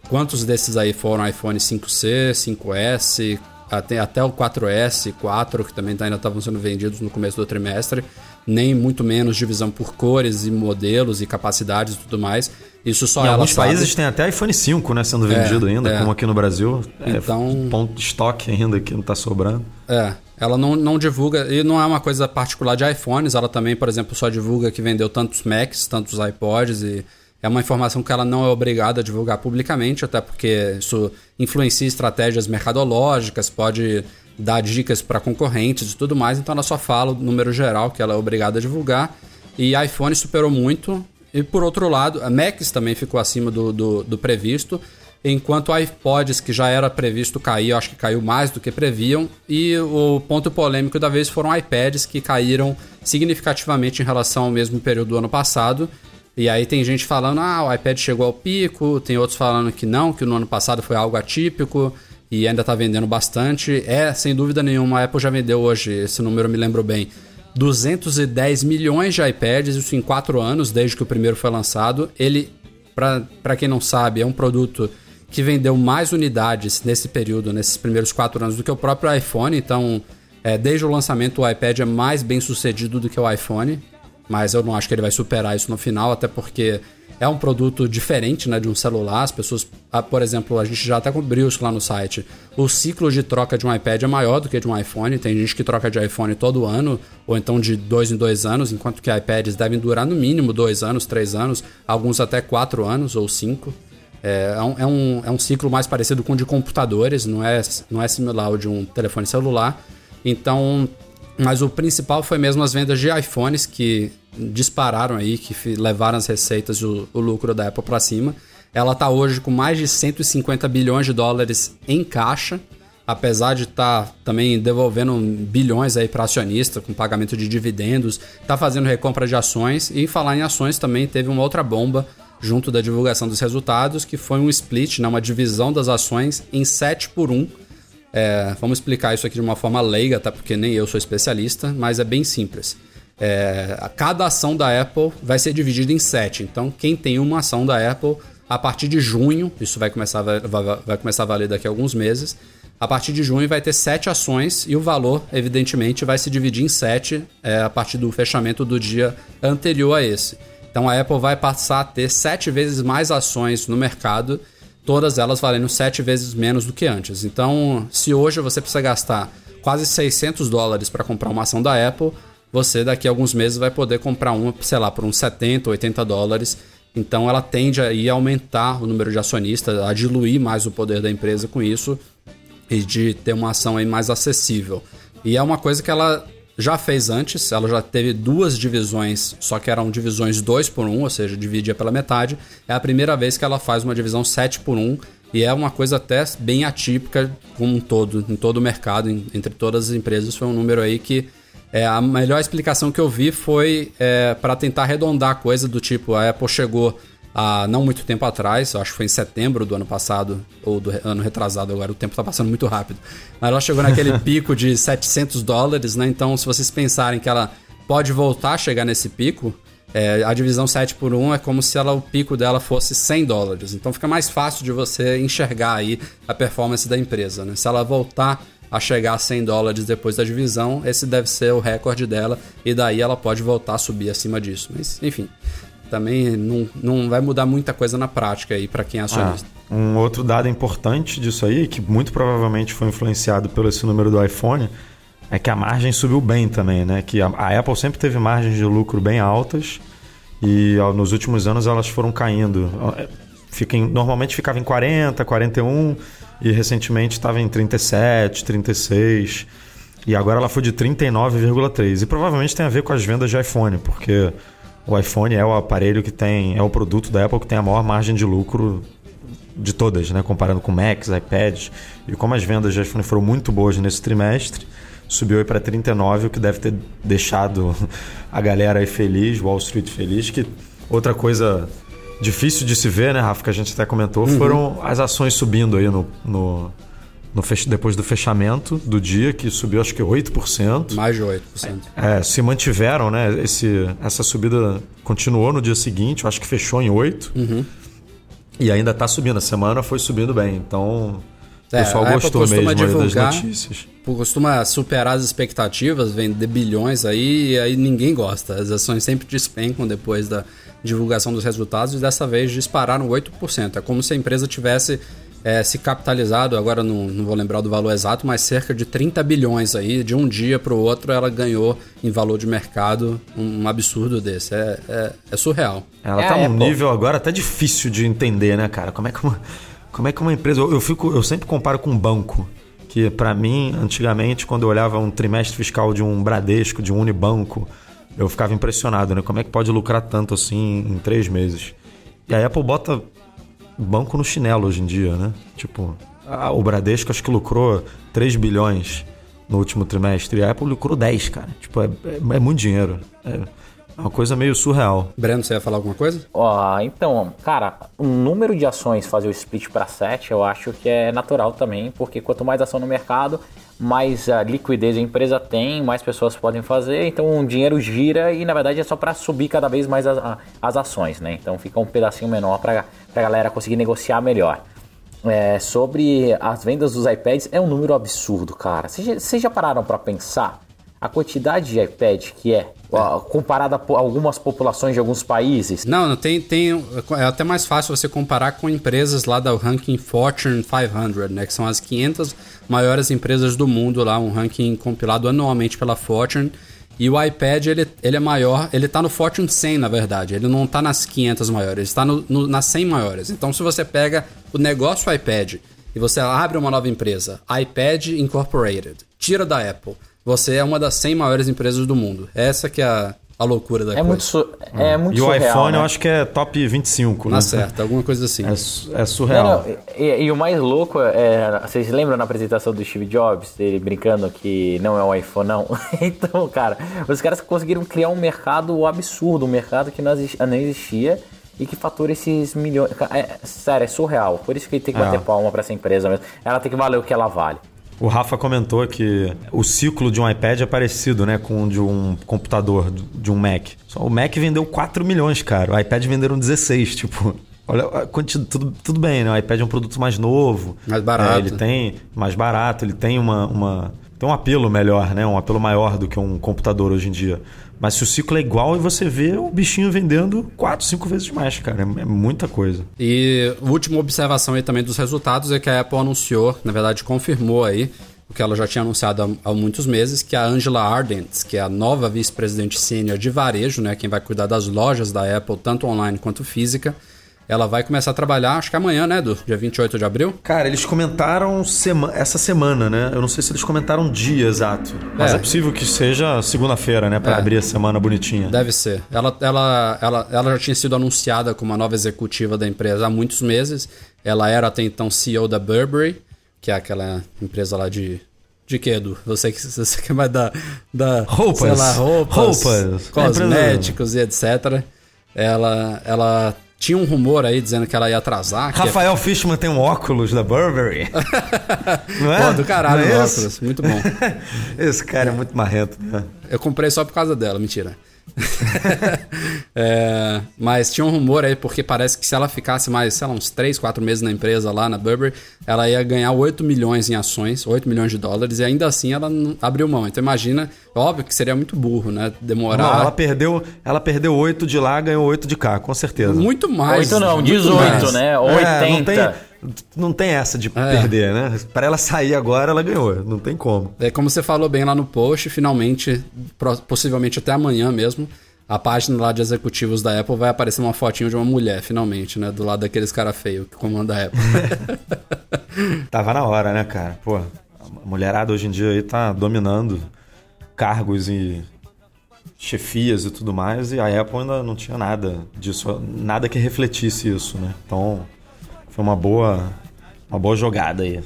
quantos desses aí foram iPhone 5C, 5S, até, até o 4S, 4, que também tá- ainda estavam sendo vendidos no começo do trimestre, nem muito menos divisão por cores e modelos e capacidades e tudo mais. Isso só Em ela alguns sabe. países tem até iPhone 5, né, sendo vendido ainda, é. como aqui no Brasil. Então- É ponto de estoque ainda que não tá sobrando. É, ela não, não divulga, e não é uma coisa particular de iPhones, ela também, por exemplo, só divulga que vendeu tantos Macs, tantos iPods, e é uma informação que ela não é obrigada a divulgar publicamente, até porque isso influencia estratégias mercadológicas, pode dar dicas para concorrentes e tudo mais, então ela só fala o número geral que ela é obrigada a divulgar, e iPhone superou muito, e por outro lado, a Macs também ficou acima do, do, do previsto, enquanto iPods, que já era previsto cair, eu acho que caiu mais do que previam, e o ponto polêmico da vez foram iPads que caíram significativamente em relação ao mesmo período do ano passado. E aí tem gente falando, ah, o iPad chegou ao pico, tem outros falando que não, que no ano passado foi algo atípico e ainda está vendendo bastante. É, sem dúvida nenhuma, a Apple já vendeu hoje, esse número me lembro bem, 210 milhões de iPads, isso em 4 anos, desde que o primeiro foi lançado. Ele, para quem não sabe, é um produto que vendeu mais unidades nesse período, nesses primeiros 4 anos, do que o próprio iPhone. Então, é, desde o lançamento, o iPad é mais bem sucedido do que o iPhone. Mas eu não acho que ele vai superar isso no final, até porque é um produto diferente né, de um celular. As pessoas, ah, por exemplo, a gente já até cobriu isso lá no site. O ciclo de troca de um iPad é maior do que de um iPhone. Tem gente que troca de iPhone todo ano, ou então de dois em dois anos, enquanto que iPads devem durar no mínimo dois anos, três anos, alguns até quatro anos ou cinco. É, é, um, é, um, é ciclo mais parecido com o de computadores, não é, não é similar ao de um telefone celular. Então, mas o principal foi mesmo as vendas de iPhones que dispararam aí, que levaram as receitas e o, o lucro da Apple para cima. Ela está hoje com mais de 150 bilhões de dólares em caixa, apesar de estar tá também devolvendo bilhões aí para acionista com pagamento de dividendos, está fazendo recompra de ações e falar em ações também teve uma outra bomba junto da divulgação dos resultados, que foi um split, né, uma divisão das ações em 7 por 1. É, vamos explicar isso aqui de uma forma leiga, tá? porque nem eu sou especialista, mas é bem simples. É, cada ação da Apple vai ser dividida em sete. Então, quem tem uma ação da Apple, a partir de junho, isso vai começar, vai, vai começar a valer daqui a alguns meses. A partir de junho vai ter sete ações e o valor, evidentemente, vai se dividir em sete é, a partir do fechamento do dia anterior a esse. Então a Apple vai passar a ter sete vezes mais ações no mercado, todas elas valendo sete vezes menos do que antes. Então, se hoje você precisa gastar quase 600 dólares para comprar uma ação da Apple, você daqui a alguns meses vai poder comprar uma, sei lá, por uns 70, 80 dólares. Então ela tende a aumentar o número de acionistas, a diluir mais o poder da empresa com isso e de ter uma ação aí mais acessível. E é uma coisa que ela já fez antes, ela já teve duas divisões, só que eram divisões 2 por 1, um, ou seja, dividia pela metade. É a primeira vez que ela faz uma divisão 7 por 1 um, e é uma coisa até bem atípica como um todo, em todo o mercado, entre todas as empresas. Foi um número aí que é, a melhor explicação que eu vi foi é, para tentar arredondar a coisa do tipo, a Apple chegou há não muito tempo atrás, acho que foi em setembro do ano passado, ou do ano retrasado agora, o tempo está passando muito rápido. Mas ela chegou naquele *laughs* pico de 700 dólares, né? Então, se vocês pensarem que ela pode voltar a chegar nesse pico, é, a divisão 7 por 1 é como se ela, o pico dela fosse 100 dólares. Então fica mais fácil de você enxergar aí a performance da empresa. Né? Se ela voltar a chegar a 100 dólares depois da divisão, esse deve ser o recorde dela e daí ela pode voltar a subir acima disso. Mas, enfim, também não, não vai mudar muita coisa na prática aí para quem é acionista. Ah, um outro dado importante disso aí, que muito provavelmente foi influenciado pelo esse número do iPhone, é que a margem subiu bem também, né? Que a, a Apple sempre teve margens de lucro bem altas e ó, nos últimos anos elas foram caindo. Fica em, normalmente ficava em 40, 41 e recentemente estava em 37, 36 e agora ela foi de 39,3 e provavelmente tem a ver com as vendas de iPhone, porque o iPhone é o aparelho que tem, é o produto da Apple que tem a maior margem de lucro de todas, né? Comparando com Macs, iPads. E como as vendas de iPhone foram muito boas nesse trimestre, subiu aí para 39, o que deve ter deixado a galera aí feliz, Wall Street feliz, que outra coisa difícil de se ver, né, Rafa, que a gente até comentou, uhum. foram as ações subindo aí no, no fech... depois do fechamento do dia, que subiu acho que 8%. Mais de 8%. É, se mantiveram, né? Esse, essa subida continuou no dia seguinte, eu acho que fechou em 8%. Uhum. E ainda está subindo. A semana foi subindo bem. Então, o é, pessoal gostou mesmo divulgar, das notícias. Costuma superar as expectativas, vender bilhões aí, e aí ninguém gosta. As ações sempre despencam depois da divulgação dos resultados e dessa vez dispararam 8%. É como se a empresa tivesse é, se capitalizado, agora não, não vou lembrar do valor exato, mas cerca de 30 bilhões aí, de um dia para o outro ela ganhou em valor de mercado um, um absurdo desse. É, é, é surreal. Ela está é, num nível agora até difícil de entender, né, cara? Como é que uma, como é que uma empresa. Eu, fico, eu sempre comparo com um banco. Que para mim, antigamente, quando eu olhava um trimestre fiscal de um Bradesco, de um Unibanco, eu ficava impressionado, né? Como é que pode lucrar tanto assim em três meses? E a Apple bota banco no chinelo hoje em dia, né? Tipo, a, o Bradesco acho que lucrou 3 bilhões no último trimestre e a Apple lucrou 10, cara. Tipo, é, é, é muito dinheiro. É uma coisa meio surreal. Breno, você ia falar alguma coisa? Ó, então, cara, o número de ações fazer o split para 7, eu acho que é natural também, porque quanto mais ação no mercado, mais a liquidez a empresa tem, mais pessoas podem fazer, então o dinheiro gira e na verdade é só para subir cada vez mais as, as ações, né? Então fica um pedacinho menor para a galera conseguir negociar melhor. É, sobre as vendas dos iPads, é um número absurdo, cara. Vocês já, pararam para pensar a quantidade de iPad que é ó, comparada a algumas populações de alguns países? Não, não tem, tem. É até mais fácil você comparar com empresas lá da ranking Fortune 500, né? Que são as 500 maiores empresas do mundo lá, um ranking compilado anualmente pela Fortune. E o iPad, ele, ele é maior, ele tá no Fortune 100, na verdade. Ele não tá nas 500 maiores, ele está no, no, nas 100 maiores. Então, se você pega o negócio iPad e você abre uma nova empresa, iPad Incorporated, tira da Apple, você é uma das 100 maiores empresas do mundo. Essa que é a, a loucura da é coisa. Muito su é muito E o surreal, iPhone né? eu acho que é top 25, Na né? certa, alguma coisa assim. É, é surreal. Não, não, e, e o mais louco é. Vocês lembram na apresentação do Steve Jobs, ele brincando que não é um iPhone, não? *laughs* então, cara, os caras conseguiram criar um mercado absurdo, um mercado que não exi- não existia e que fatura esses milhões. É, sério, é surreal. Por isso que tem que É. bater palma pra essa empresa mesmo. Ela tem que valer o que ela vale. O Rafa comentou que o ciclo de um iPad é parecido, né, com o de um computador, de um Mac. Só o Mac vendeu 4 milhões, cara. O iPad venderam 16, tipo. *laughs* Olha, tudo, tudo bem, né? O iPad é um produto mais novo. Mais barato. É, ele tem mais barato, ele tem uma, uma tem um apelo melhor, né? Um apelo maior do que um computador hoje em dia. Mas se o ciclo é igual e você vê o bichinho vendendo 4, 5 vezes mais, cara. É, é muita coisa. E última observação aí também dos resultados é que a Apple anunciou, na verdade confirmou aí, o que ela já tinha anunciado há, há muitos meses, que a Angela Ardent, que é a nova vice-presidente sênior de varejo, né, quem vai cuidar das lojas da Apple, tanto online quanto física, ela vai começar a trabalhar, acho que amanhã, né, do dia 28 de abril. Cara, eles comentaram sema essa semana, né? Eu não sei se eles comentaram dia exato. Mas é, É. possível que seja segunda-feira, né? Pra É. abrir a semana bonitinha. Deve ser. Ela, ela, ela, ela já tinha sido anunciada como a nova executiva da empresa há muitos meses. Ela era até então CEO da Burberry, que é aquela empresa lá de. De que, Edu? *laughs* Você que, você que vai dar. dar Roupas. Sei lá, roupas. Roupas. Cosméticos e etc. Ela, ela tinha um rumor aí dizendo que ela ia atrasar. Rafael Fishman tem um óculos da Burberry. *laughs* não é? Pô, do caralho, é óculos. Muito bom. *laughs* Esse cara é muito marrento, né? Eu comprei só por causa dela, mentira. *laughs* É, mas tinha um rumor aí, porque parece que se ela ficasse mais, sei lá, uns 3, 4 meses na empresa lá na Burberry, ela ia ganhar 8 milhões em ações, 8 milhões de dólares, e ainda assim ela não abriu mão. Então imagina, óbvio que seria muito burro, né? Demorar Não, ela perdeu, ela perdeu 8 de lá, ganhou 8 de cá, com certeza. muito mais. Oito não, muito 18, mais. né? É, 80. não, tem, não tem essa de perder, né? Pra ela sair agora, ela ganhou. Não tem como. É como você falou bem lá no post, finalmente, possivelmente até amanhã mesmo, a página lá de executivos da Apple vai aparecer uma fotinho de uma mulher, finalmente, né? Do lado daqueles cara feio que comanda a Apple. *laughs* Tava na hora, né, cara? Pô, a mulherada hoje em dia aí tá dominando cargos e chefias e tudo mais, e a Apple ainda não tinha nada disso, nada que refletisse isso, né? Então, foi uma boa, uma boa jogada aí.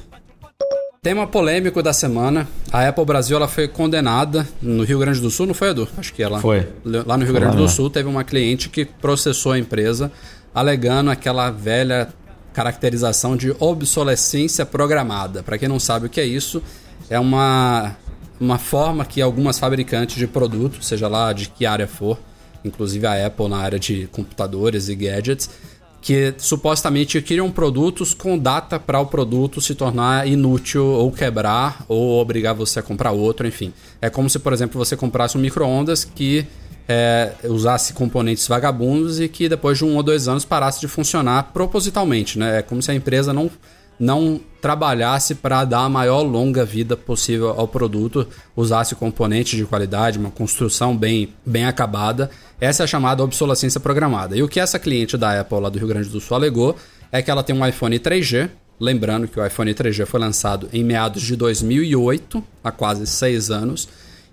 Tema polêmico da semana. A Apple Brasil ela foi condenada no Rio Grande do Sul, não foi, Edu? Acho que ela. Foi. Lá no Rio Grande do né? Sul teve uma cliente que processou a empresa alegando aquela velha caracterização de obsolescência programada. Para quem não sabe o que é isso, é uma, uma forma que algumas fabricantes de produtos, seja lá de que área for, inclusive a Apple na área de computadores e gadgets, que supostamente criam produtos com data para o produto se tornar inútil ou quebrar ou obrigar você a comprar outro, enfim. É como se, por exemplo, você comprasse um micro-ondas que é, usasse componentes vagabundos e que depois de um ou dois anos parasse de funcionar propositalmente, né? É como se a empresa não não trabalhasse para dar a maior longa vida possível ao produto, usasse componentes de qualidade, uma construção bem, bem acabada. Essa é a chamada obsolescência programada. E o que essa cliente da Apple lá do Rio Grande do Sul alegou é que ela tem um iPhone 3G, lembrando que o iPhone 3G foi lançado em meados de 2008, há quase seis anos,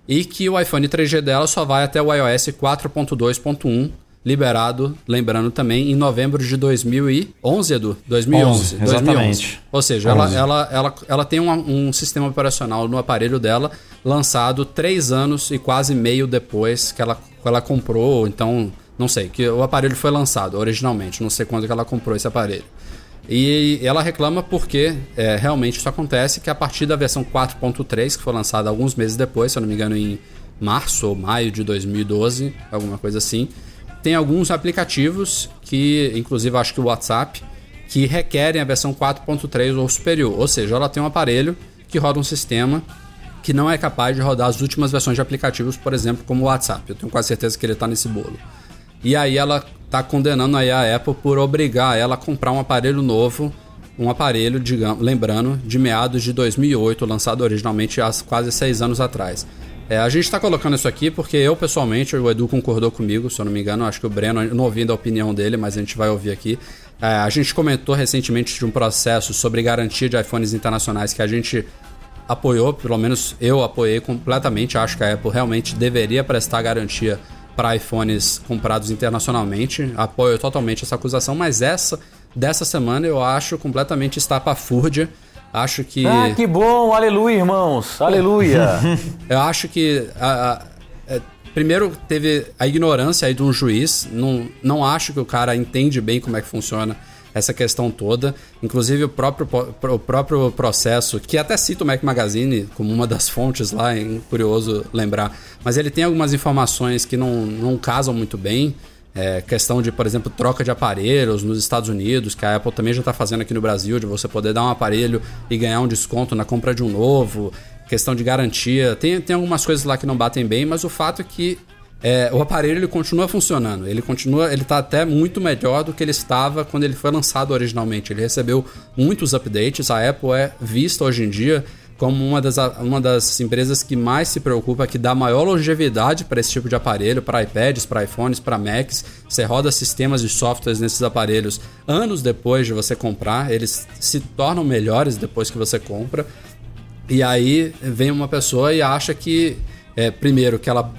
e que o iPhone 3G dela só vai até o iOS 4.2.1, liberado, lembrando também, em novembro de 2011, Edu? 2011. 11, 2011. exatamente. Ou seja, ela, 11. ela, ela, ela tem um, um sistema operacional no aparelho dela lançado três anos e quase meio depois que ela, ela comprou, então, não sei, que o aparelho foi lançado originalmente, não sei quando que ela comprou esse aparelho. E ela reclama porque é, realmente isso acontece, que a partir da versão 4.3, que foi lançada alguns meses depois, se eu não me engano, em março ou maio de 2012, alguma coisa assim, tem alguns aplicativos que, inclusive acho que o WhatsApp, que requerem a versão 4.3 ou superior. Ou seja, ela tem um aparelho que roda um sistema que não é capaz de rodar as últimas versões de aplicativos, por exemplo, como o WhatsApp. Eu tenho quase certeza que ele está nesse bolo. E aí ela está condenando aí a Apple por obrigar ela a comprar um aparelho novo, um aparelho, digamos, lembrando, de meados de 2008, lançado originalmente há quase seis anos atrás. É, a gente está colocando isso aqui porque eu, pessoalmente, o Edu concordou comigo, se eu não me engano, acho que o Breno, não ouvindo a opinião dele, mas a gente vai ouvir aqui. É, a gente comentou recentemente de um processo sobre garantia de iPhones internacionais que a gente apoiou, pelo menos eu apoiei completamente. Acho que a Apple realmente deveria prestar garantia para iPhones comprados internacionalmente. Apoio totalmente essa acusação, mas essa dessa semana eu acho completamente estapafúrdia. Acho que. Ah, que bom! Aleluia, irmãos! Aleluia! *laughs* eu acho que. A, a, é, primeiro, teve a ignorância aí de um juiz. Não, não acho que o cara entende bem como é que funciona essa questão toda. Inclusive o próprio, o próprio processo, que até cita o Mac Magazine como uma das fontes lá, é curioso lembrar, mas ele tem algumas informações que não, não casam muito bem. É, questão de, por exemplo, troca de aparelhos nos Estados Unidos, que a Apple também já está fazendo aqui no Brasil, de você poder dar um aparelho e ganhar um desconto na compra de um novo, questão de garantia. Tem, tem algumas coisas lá que não batem bem, mas o fato é que é, o aparelho ele continua funcionando. Ele continua, ele está até muito melhor do que ele estava quando ele foi lançado originalmente. Ele recebeu muitos updates. A Apple é vista hoje em dia como uma das, uma das empresas que mais se preocupa, que dá maior longevidade para esse tipo de aparelho, para iPads, para iPhones, para Macs. Você roda sistemas e softwares nesses aparelhos anos depois de você comprar, eles se tornam melhores depois que você compra. E aí vem uma pessoa e acha que, é, primeiro, que ela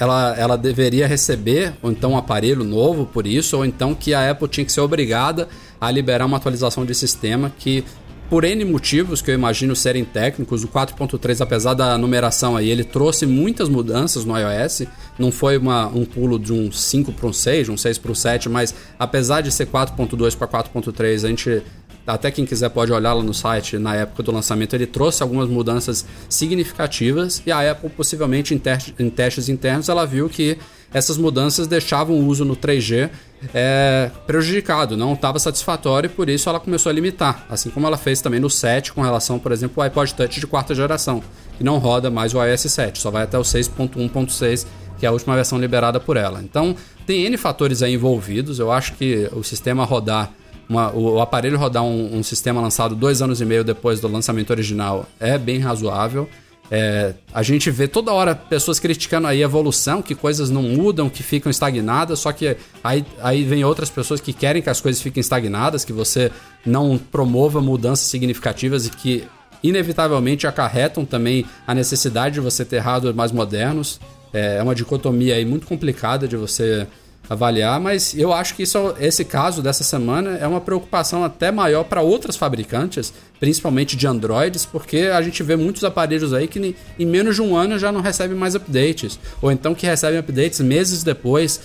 ela, ela deveria receber ou então um aparelho novo por isso, ou então que a Apple tinha que ser obrigada a liberar uma atualização de sistema que por N motivos que eu imagino serem técnicos, o 4.3, apesar da numeração aí, ele trouxe muitas mudanças no iOS. Não foi uma, um pulo de um 5 para um 6, um 6 para um 7, mas apesar de ser 4.2 para 4.3, a gente até quem quiser pode olhar lá no site, na época do lançamento, ele trouxe algumas mudanças significativas e a Apple, possivelmente em, teste, em testes internos, ela viu que essas mudanças deixavam o uso no 3G é, prejudicado, não estava satisfatório e por isso ela começou a limitar, assim como ela fez também no 7 com relação, por exemplo, ao iPod Touch de quarta geração, que não roda mais o iOS 7, só vai até o 6.1.6, que é a última versão liberada por ela. Então, tem N fatores aí envolvidos, eu acho que o sistema rodar uma, o, aparelho rodar um, um, sistema lançado dois anos e meio depois do lançamento original é bem razoável. É, a gente vê toda hora pessoas criticando aí a evolução, que coisas não mudam, que ficam estagnadas, só que aí, aí vem outras pessoas que querem que as coisas fiquem estagnadas, que você não promova mudanças significativas e que inevitavelmente acarretam também a necessidade de você ter hardware mais modernos. É, é uma dicotomia aí muito complicada de você avaliar, mas eu acho que isso, esse caso dessa semana é uma preocupação até maior para outras fabricantes, principalmente de Androids, porque a gente vê muitos aparelhos aí que em menos de um ano já não recebem mais updates, ou então que recebem updates meses depois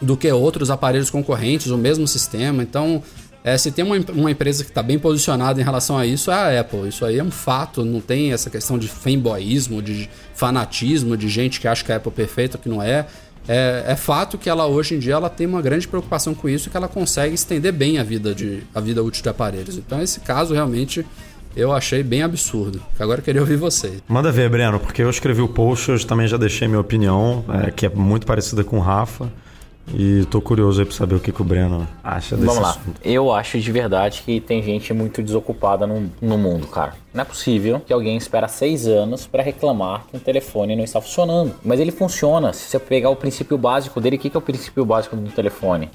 do que outros aparelhos concorrentes, o mesmo sistema. Então, é, se tem uma, uma empresa que está bem posicionada em relação a isso, é a Apple. Isso aí é um fato, não tem essa questão de fanboyismo, de fanatismo, de gente que acha que a Apple é perfeita, que não é é, é, fato que ela hoje em dia ela tem uma grande preocupação com isso, que ela consegue estender bem a vida, de, a vida útil de aparelhos. Então esse caso realmente eu achei bem absurdo. Agora eu queria ouvir vocês. Manda ver, Breno, porque eu escrevi o post, eu também já deixei minha opinião, é, que é muito parecida com o Rafa. E tô curioso aí pra saber o que, que o Breno acha desse Vamos lá. assunto. Eu acho de verdade que tem gente muito desocupada no, no mundo, cara. Não é possível que alguém espera seis anos para reclamar que um telefone não está funcionando. Mas ele funciona. Se você pegar o princípio básico dele, o que, que é o princípio básico do telefone?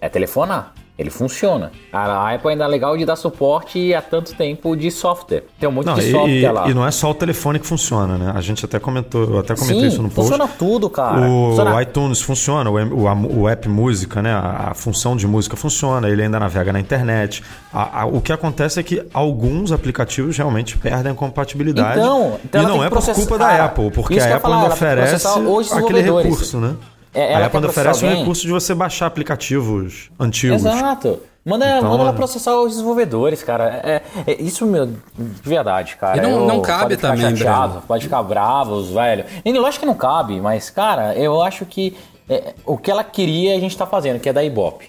É telefonar. Ele funciona. A Apple ainda é legal de dar suporte há tanto tempo de software. Tem um monte não, de e, software lá. E não é só o telefone que funciona, né? A gente até comentou, eu até comentei Sim, isso no post. funciona tudo, cara. O funciona... iTunes funciona, o, o, o, app música, né? A, a, função de música funciona, ele ainda navega na internet. A, a, o que acontece é que alguns aplicativos realmente perdem a compatibilidade. Então, então e não é por culpa da Apple, porque a Apple falar, não oferece aquele recurso, né? É, a Apple ainda oferece alguém... um recurso de você baixar aplicativos antigos. Exato. Manda, então, manda ela é. processar os desenvolvedores, cara. É, é, isso, meu, de verdade, cara. E não, eu, não cabe pode também, chateado, Pode ficar bravos, velho. E eu acho que não cabe, mas, cara, eu acho que é, o que ela queria a gente tá fazendo, que é da Ibope.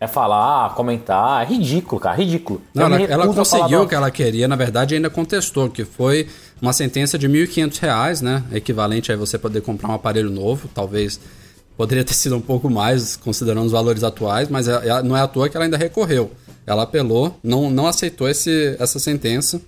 é falar, comentar. É ridículo, cara, ridículo. Não, ela, ela conseguiu o que ela queria, na verdade ainda contestou, que foi uma sentença de R$ 1.500, né? Equivalente a você poder comprar um aparelho novo, talvez poderia ter sido um pouco mais, considerando os valores atuais, mas é, é, não é à toa que ela ainda recorreu. Ela apelou, não, não aceitou esse, essa sentença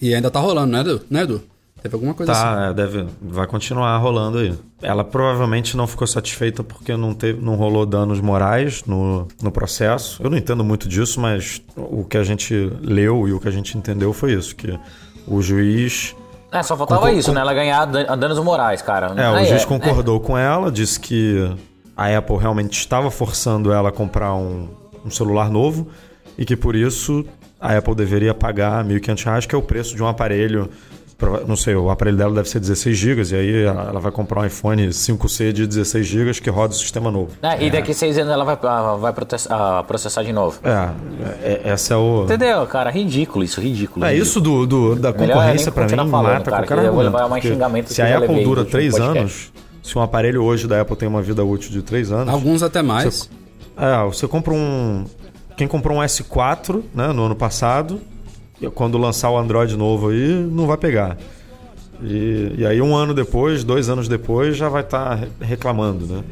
e ainda tá rolando, né, Edu? Né, Edu? Teve alguma coisa tá, assim. Tá, deve, vai continuar rolando aí. Ela provavelmente não ficou satisfeita porque não, teve, não rolou danos morais no, no processo. Eu não entendo muito disso, mas o que a gente leu e o que a gente entendeu foi isso, que o juiz... É, só faltava concor... isso, né? Ela ganhar danos morais, cara. É, o juiz é, concordou é. com ela, disse que a Apple realmente estava forçando ela a comprar um, um celular novo e que por isso a Apple deveria pagar R$ 1.500, que é o preço de um aparelho não sei, o aparelho dela deve ser 16 GB, e aí ela vai comprar um iPhone 5C de 16 GB que roda o sistema novo. É, e daqui seis anos ela vai, ah, vai processar, processar de novo. É, é, essa é o... Entendeu, cara? Ridículo isso, ridículo. É, isso do, do da concorrência pra mim falando, mata cara, qualquer levar mais xingamento Se a Apple dura 3 anos, se um aparelho hoje da Apple tem uma vida útil de 3 anos... Alguns até mais. Você, é, você compra um... Quem comprou um S4 né, no ano passado quando lançar o Android novo aí, não vai pegar. E, e aí um ano depois, dois anos depois, já vai estar tá reclamando, né?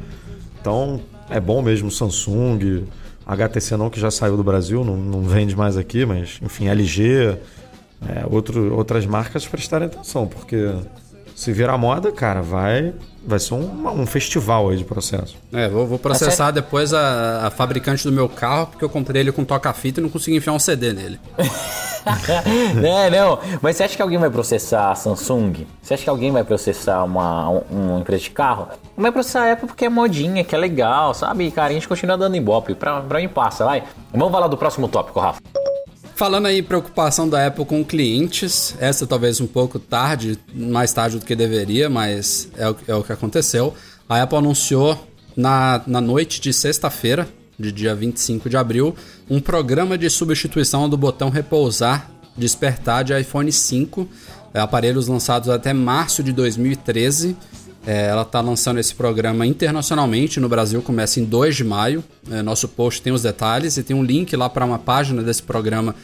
Então é bom mesmo Samsung, HTC não que já saiu do Brasil, não, não vende mais aqui, mas enfim, LG, é, outro, outras marcas prestarem atenção, porque se virar moda, cara, vai vai ser um, um festival aí de processo. É, vou, vou processar depois a, a, fabricante do meu carro, porque eu comprei ele com toca-fita e não consegui enfiar um CD nele. *laughs* *laughs* é, não. Mas você acha que alguém vai processar a Samsung? Você acha que alguém vai processar uma, uma empresa de carro? Não vai processar a Apple porque é modinha, que é legal, sabe? Cara, a gente continua dando ibope. Pra, pra mim passa, vai. Vamos falar do próximo tópico, Rafa. Falando aí preocupação da Apple com clientes, essa talvez um pouco tarde, mais tarde do que deveria, mas é o, é o que aconteceu. A Apple anunciou na, na noite de sexta-feira, de dia 25 de abril, um programa de substituição do botão repousar despertar de iPhone 5, é, aparelhos lançados até março de 2013 é, ela está lançando esse programa internacionalmente. No Brasil começa em 2 de maio. É, nosso post tem os detalhes e tem um link lá para uma página desse programa.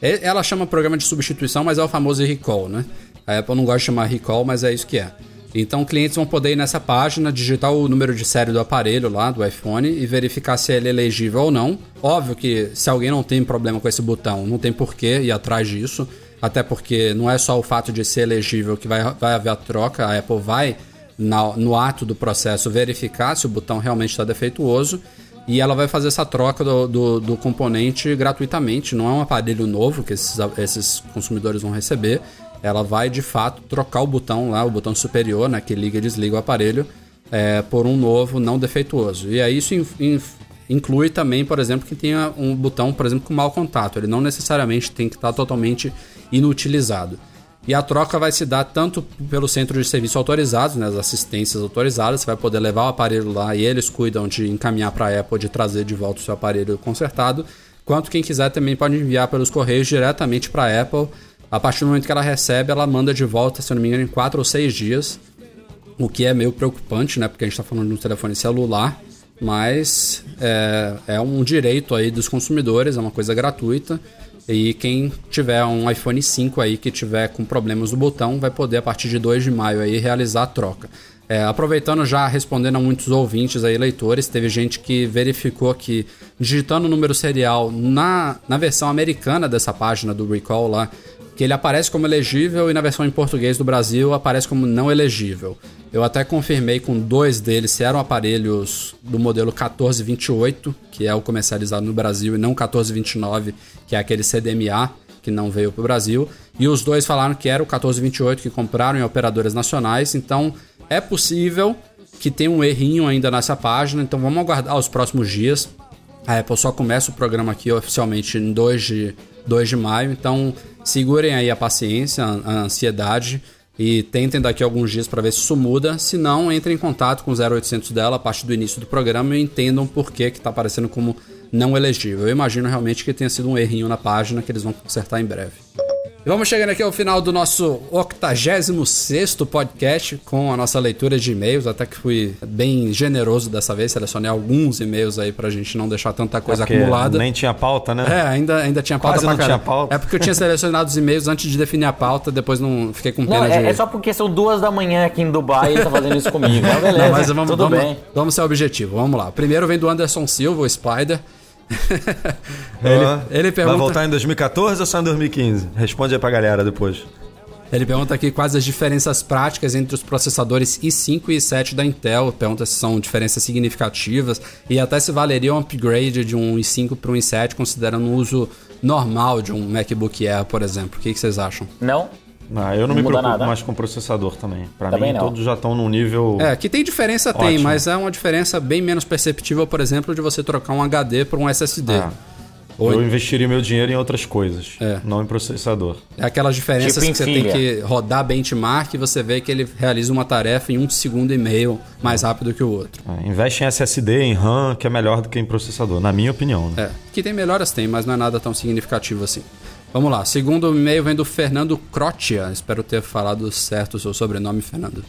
Ela chama programa de substituição, mas é o famoso recall, né? A Apple não gosta de chamar recall, mas é isso que é. Então, clientes vão poder ir nessa página, digitar o número de série do aparelho lá, do iPhone, e verificar se ele é elegível ou não. Óbvio que se alguém não tem problema com esse botão, não tem porquê ir atrás disso. Até porque não é só o fato de ser elegível que vai, vai haver a troca, a Apple vai na, no ato do processo verificar se o botão realmente está defeituoso e ela vai fazer essa troca do, do, do, componente gratuitamente. Não é um aparelho novo que esses, esses consumidores vão receber. Ela vai de fato trocar o botão lá, o botão superior, né, que liga e desliga o aparelho, é, por um novo não defeituoso. E aí isso in, in, inclui também, por exemplo, que tenha um botão, por exemplo, com mau contato. Ele não necessariamente tem que estar totalmente inutilizado. E a troca vai se dar tanto pelo centro de serviço autorizados, né, as assistências autorizadas, você vai poder levar o aparelho lá e eles cuidam de encaminhar para a Apple, de trazer de volta o seu aparelho consertado, quanto quem quiser também pode enviar pelos correios diretamente para a Apple. A partir do momento que ela recebe, ela manda de volta, se eu não me engano, em 4 ou 6 dias, o que é meio preocupante, né, porque a gente está falando de um telefone celular, mas é, é um direito aí dos consumidores, é uma coisa gratuita. E quem tiver um iPhone 5 aí que tiver com problemas no botão vai poder a partir de 2 de maio aí realizar a troca. É, aproveitando já respondendo a muitos ouvintes aí, leitores, teve gente que verificou que digitando o número serial na, na versão americana dessa página do Recall lá, que ele aparece como elegível e na versão em português do Brasil aparece como não elegível. Eu até confirmei com dois deles se eram aparelhos do modelo 1428, que é o comercializado no Brasil, e não 1429, que é aquele CDMA que não veio para o Brasil. E os dois falaram que era o 1428 que compraram em operadoras nacionais. Então é possível que tenha um errinho ainda nessa página. Então vamos aguardar os próximos dias. A Apple só começa o programa aqui oficialmente em 2 de, 2 de maio. Então segurem aí a paciência, a ansiedade e tentem daqui a alguns dias para ver se isso muda. Se não, entrem em contato com o 0800 dela a partir do início do programa e entendam por que está aparecendo como não elegível. Eu imagino realmente que tenha sido um errinho na página que eles vão consertar em breve. E vamos chegando aqui ao final do nosso 86 podcast com a nossa leitura de e-mails. Até que fui bem generoso dessa vez, selecionei alguns e-mails aí pra gente não deixar tanta coisa É Porque acumulada. Nem tinha pauta, né? É, ainda, ainda tinha pauta Quase pra não tinha caramba. pauta. É porque eu tinha selecionado os e-mails antes de definir a pauta, depois não fiquei com pena Não, de. é, é só porque são duas da manhã aqui em Dubai e ele tá fazendo isso comigo. *laughs* Mas beleza, Não, mas vamos, tudo vamos, bem. vamos ser objetivo. Vamos lá. Primeiro vem do Anderson Silva, o Spider. *laughs* ele, Ah, ele Vai pergunta. voltar em 2014 ou só em 2015? Responde aí pra galera depois. Ele pergunta aqui quais as diferenças práticas entre os processadores i5 e i7 da Intel. Pergunta se são diferenças significativas e até se valeria um upgrade de um i5 para um i7, considerando o uso normal de um MacBook Air, por exemplo. O que, que vocês acham? Não? Ah, eu não, Não me preocupo nada. mais com processador também. Pra Também mim, não. todos já estão num nível. É, que tem diferença, tem, Ótimo. mas é uma diferença bem menos perceptível, por exemplo, de você trocar um HD por um SSD. Ah, Ou- Eu investiria meu dinheiro em outras coisas, É. não em processador. É aquelas diferenças Tipo que você filha. tem que rodar benchmark e você vê que ele realiza uma tarefa em um segundo e meio mais rápido que o outro. É, investe em SSD, em RAM, que é melhor do que em processador, na minha opinião. Né? É, que tem melhoras tem, mas não é nada tão significativo assim. Vamos lá, segundo e-mail vem do Fernando Crotia, espero ter falado certo o seu sobrenome, Fernando.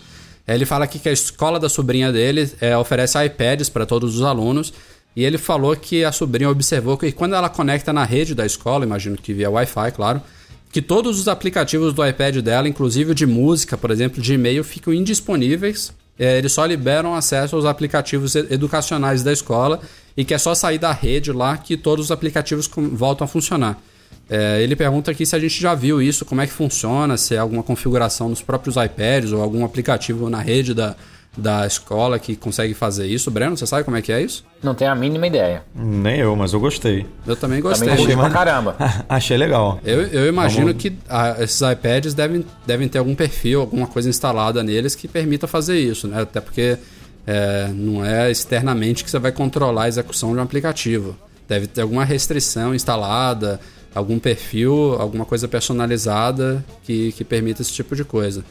Ele fala aqui que a escola da sobrinha dele é, oferece iPads para todos os alunos e ele falou que a sobrinha observou que quando ela conecta na rede da escola, imagino que via Wi-Fi, claro, que todos os aplicativos do iPad dela, inclusive de música, por exemplo, de e-mail, ficam indisponíveis. É, eles só liberam acesso aos aplicativos educacionais da escola e que é só sair da rede lá que todos os aplicativos voltam a funcionar. É, ele pergunta aqui se a gente já viu isso, como é que funciona, se é alguma configuração nos próprios iPads ou algum aplicativo na rede da, da escola que consegue fazer isso. Breno, você sabe como é que é isso? Não tenho a mínima ideia. Nem eu, mas eu gostei. Eu também gostei. Também curti pra caramba. *laughs* Achei legal. Eu, eu imagino Vamos- que ah, esses iPads devem, devem ter algum perfil, alguma coisa instalada neles que permita fazer isso, né? Até porque é, não é externamente que você vai controlar a execução de um aplicativo. Deve ter alguma restrição instalada, algum perfil, alguma coisa personalizada que, que permita esse tipo de coisa.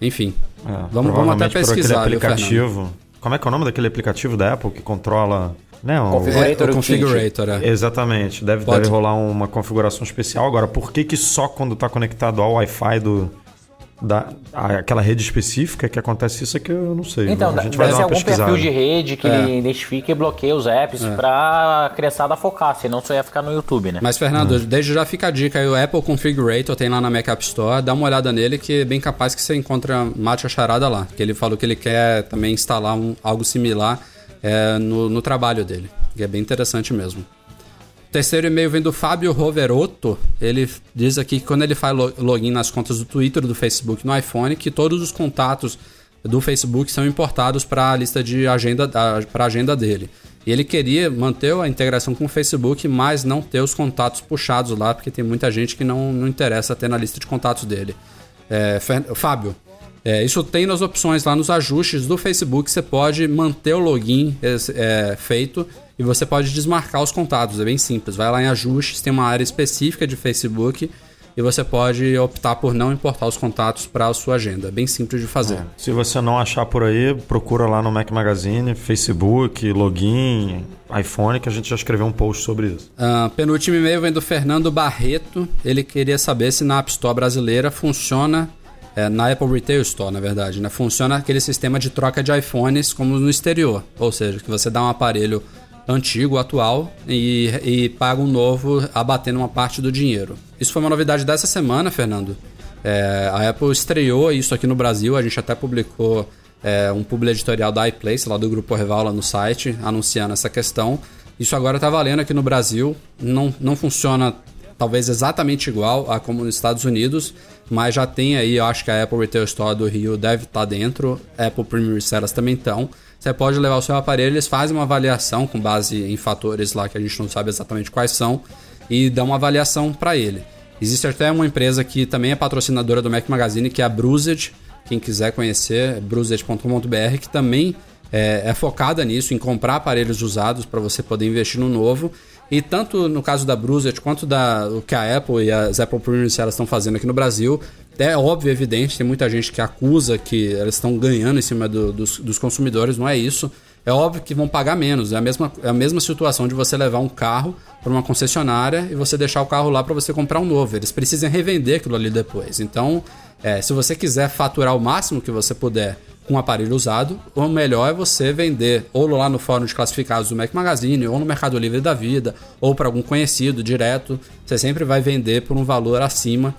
Enfim, É, vamos, vamos até provavelmente por pesquisar, aquele viu, aplicativo. Como é que é o nome daquele aplicativo da Apple que controla. Né, o- Configurator. É. Configurator, é. Exatamente, deve, Pode. deve rolar uma configuração especial. Agora, por que, que só quando está conectado ao Wi-Fi do, da, a- aquela rede específica que acontece isso é que eu não sei. Então, a gente vai deve dar uma algum pesquisada. perfil de rede que ele identifica e bloqueia os apps pra criançada focar, senão só ia ficar no YouTube, né? Mas, Fernando, desde já fica a dica aí, o Apple Configurator tem lá na Mac App Store, dá uma olhada nele que é bem capaz que você encontra mate a charada lá. Que ele falou que ele quer também instalar um- algo similar é, no, no trabalho dele, que é bem interessante mesmo. Terceiro e-mail vem do Fábio Roverotto. Ele diz aqui que quando ele faz lo- login nas contas do Twitter do Facebook no iPhone, que todos os contatos do Facebook são importados para a lista de agenda para agenda dele. E ele queria manter a integração com o Facebook, mas não ter os contatos puxados lá, porque tem muita gente que não, não interessa ter na lista de contatos dele. É, Fábio, é, isso tem nas opções lá nos ajustes do Facebook. Você pode manter o login é, é, feito e você pode desmarcar os contatos. É bem simples. Vai lá em ajustes, tem uma área específica de Facebook e você pode optar por não importar os contatos para a sua agenda. É bem simples de fazer. Se você não achar por aí, procura lá no Mac Magazine, Facebook, login, iPhone, que a gente já escreveu um post sobre isso. Ah, penúltimo e-mail vem do Fernando Barreto. Ele queria saber se na App Store brasileira funciona, é, na Apple Retail Store, na verdade, né? Funciona aquele sistema de troca de iPhones como no exterior. Ou seja, que você dá um aparelho antigo, atual, e, e paga um novo abatendo uma parte do dinheiro. Isso foi uma novidade dessa semana, Fernando. É, a Apple estreou isso aqui no Brasil, a gente até publicou é, um publi editorial da iPlace, lá do Grupo Rival, lá no site, anunciando essa questão. Isso agora está valendo aqui no Brasil, não, não funciona talvez exatamente igual a como nos Estados Unidos, mas já tem aí, eu acho que a Apple Retail Store do Rio deve estar dentro, Apple Premium Resellers também estão. Você pode levar o seu aparelho, eles fazem uma avaliação com base em fatores lá que a gente não sabe exatamente quais são e dão uma avaliação para ele. Existe até uma empresa que também é patrocinadora do Mac Magazine, que é a Brused. Quem quiser conhecer, é que também é, é focada nisso, em comprar aparelhos usados para você poder investir no novo. E tanto no caso da Brused quanto da, o que a Apple e as Apple Premium elas estão fazendo aqui no Brasil, é óbvio, evidente, tem muita gente que acusa que elas estão ganhando em cima do- dos, dos consumidores, não é isso. é óbvio que vão pagar menos. É a mesma, é a mesma situação de você levar um carro para uma concessionária e você deixar o carro lá para você comprar um novo. Eles precisam revender aquilo ali depois. Então, é, se você quiser faturar o máximo que você puder um aparelho usado, o melhor é você vender ou lá no fórum de classificados do Mac Magazine, ou no Mercado Livre da Vida, ou para algum conhecido direto. Você sempre vai vender por um valor acima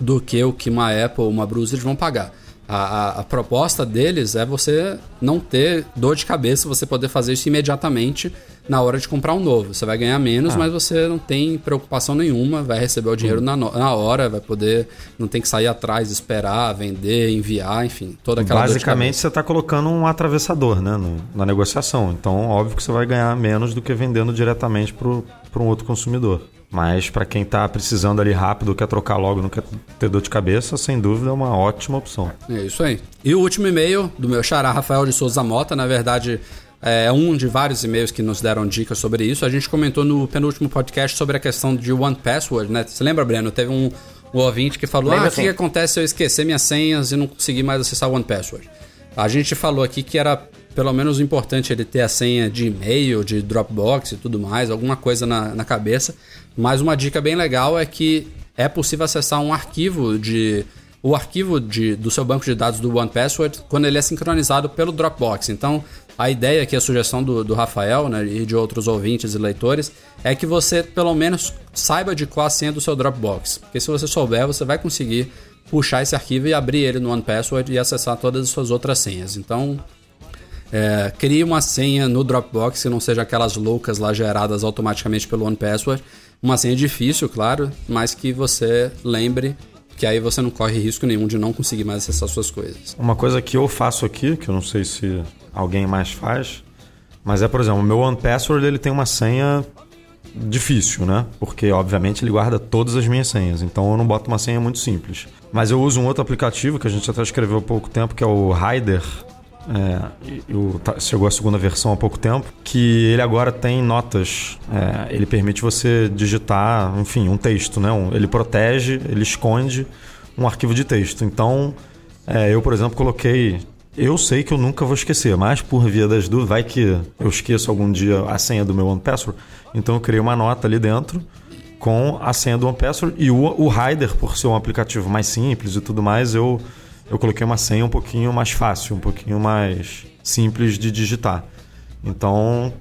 do que o que uma Apple ou uma Bruce vão pagar. A, a, a, proposta deles é você não ter dor de cabeça, você poder fazer isso imediatamente na hora de comprar um novo. Você vai ganhar menos, ah. mas você não tem preocupação nenhuma, vai receber o dinheiro na, na hora, vai poder, não tem que sair atrás, esperar, vender, enviar, enfim, toda aquela Basicamente você está colocando um atravessador né, no, na negociação. Então, óbvio que você vai ganhar menos do que vendendo diretamente para um outro consumidor. Mas para quem está precisando ali rápido, quer trocar logo, não quer ter dor de cabeça, sem dúvida é uma ótima opção. É isso aí. E o último e-mail do meu xará Rafael de Souza Mota, na verdade é um de vários e-mails que nos deram dicas sobre isso. A gente comentou no penúltimo podcast sobre a questão de One Password, né? Você lembra, Breno? Teve um, um ouvinte que falou: Lembra Ah, o que acontece se eu esquecer minhas senhas e não conseguir mais acessar One Password? A gente falou aqui que era pelo menos importante ele ter a senha de e-mail, de Dropbox e tudo mais, alguma coisa na, na cabeça. Mas uma dica bem legal é que é possível acessar um arquivo de o arquivo de, do seu banco de dados do OnePassword quando ele é sincronizado pelo Dropbox. Então, a ideia aqui, a sugestão do, do Rafael né, e de outros ouvintes e leitores é que você pelo menos saiba de qual a senha do seu Dropbox. Porque se você souber, você vai conseguir puxar esse arquivo e abrir ele no OnePassword e acessar todas as suas outras senhas. Então, é, crie uma senha no Dropbox que não seja aquelas loucas lá geradas automaticamente pelo OnePassword. Uma senha difícil, claro, mas que você lembre que aí você não corre risco nenhum de não conseguir mais acessar suas coisas. Uma coisa que eu faço aqui, que eu não sei se alguém mais faz, mas é, por exemplo, o meu OnePassword ele tem uma senha difícil, né? Porque, obviamente, ele guarda todas as minhas senhas. Então, eu não boto uma senha muito simples. Mas eu uso um outro aplicativo que a gente até escreveu há pouco tempo, que é o Rider, é, eu, chegou a segunda versão há pouco tempo, que ele agora tem notas. É, ele permite você digitar, enfim, um texto, né? Um, ele protege, ele esconde um arquivo de texto. Então, é, eu, por exemplo, coloquei. Eu sei que eu nunca vou esquecer, mas por via das dúvidas, vai que eu esqueço algum dia a senha do meu OnePassword. Então, eu criei uma nota ali dentro com a senha do OnePassword e o, o Rider, por ser um aplicativo mais simples e tudo mais, eu eu coloquei uma senha um pouquinho mais fácil, um pouquinho mais simples de digitar. Então,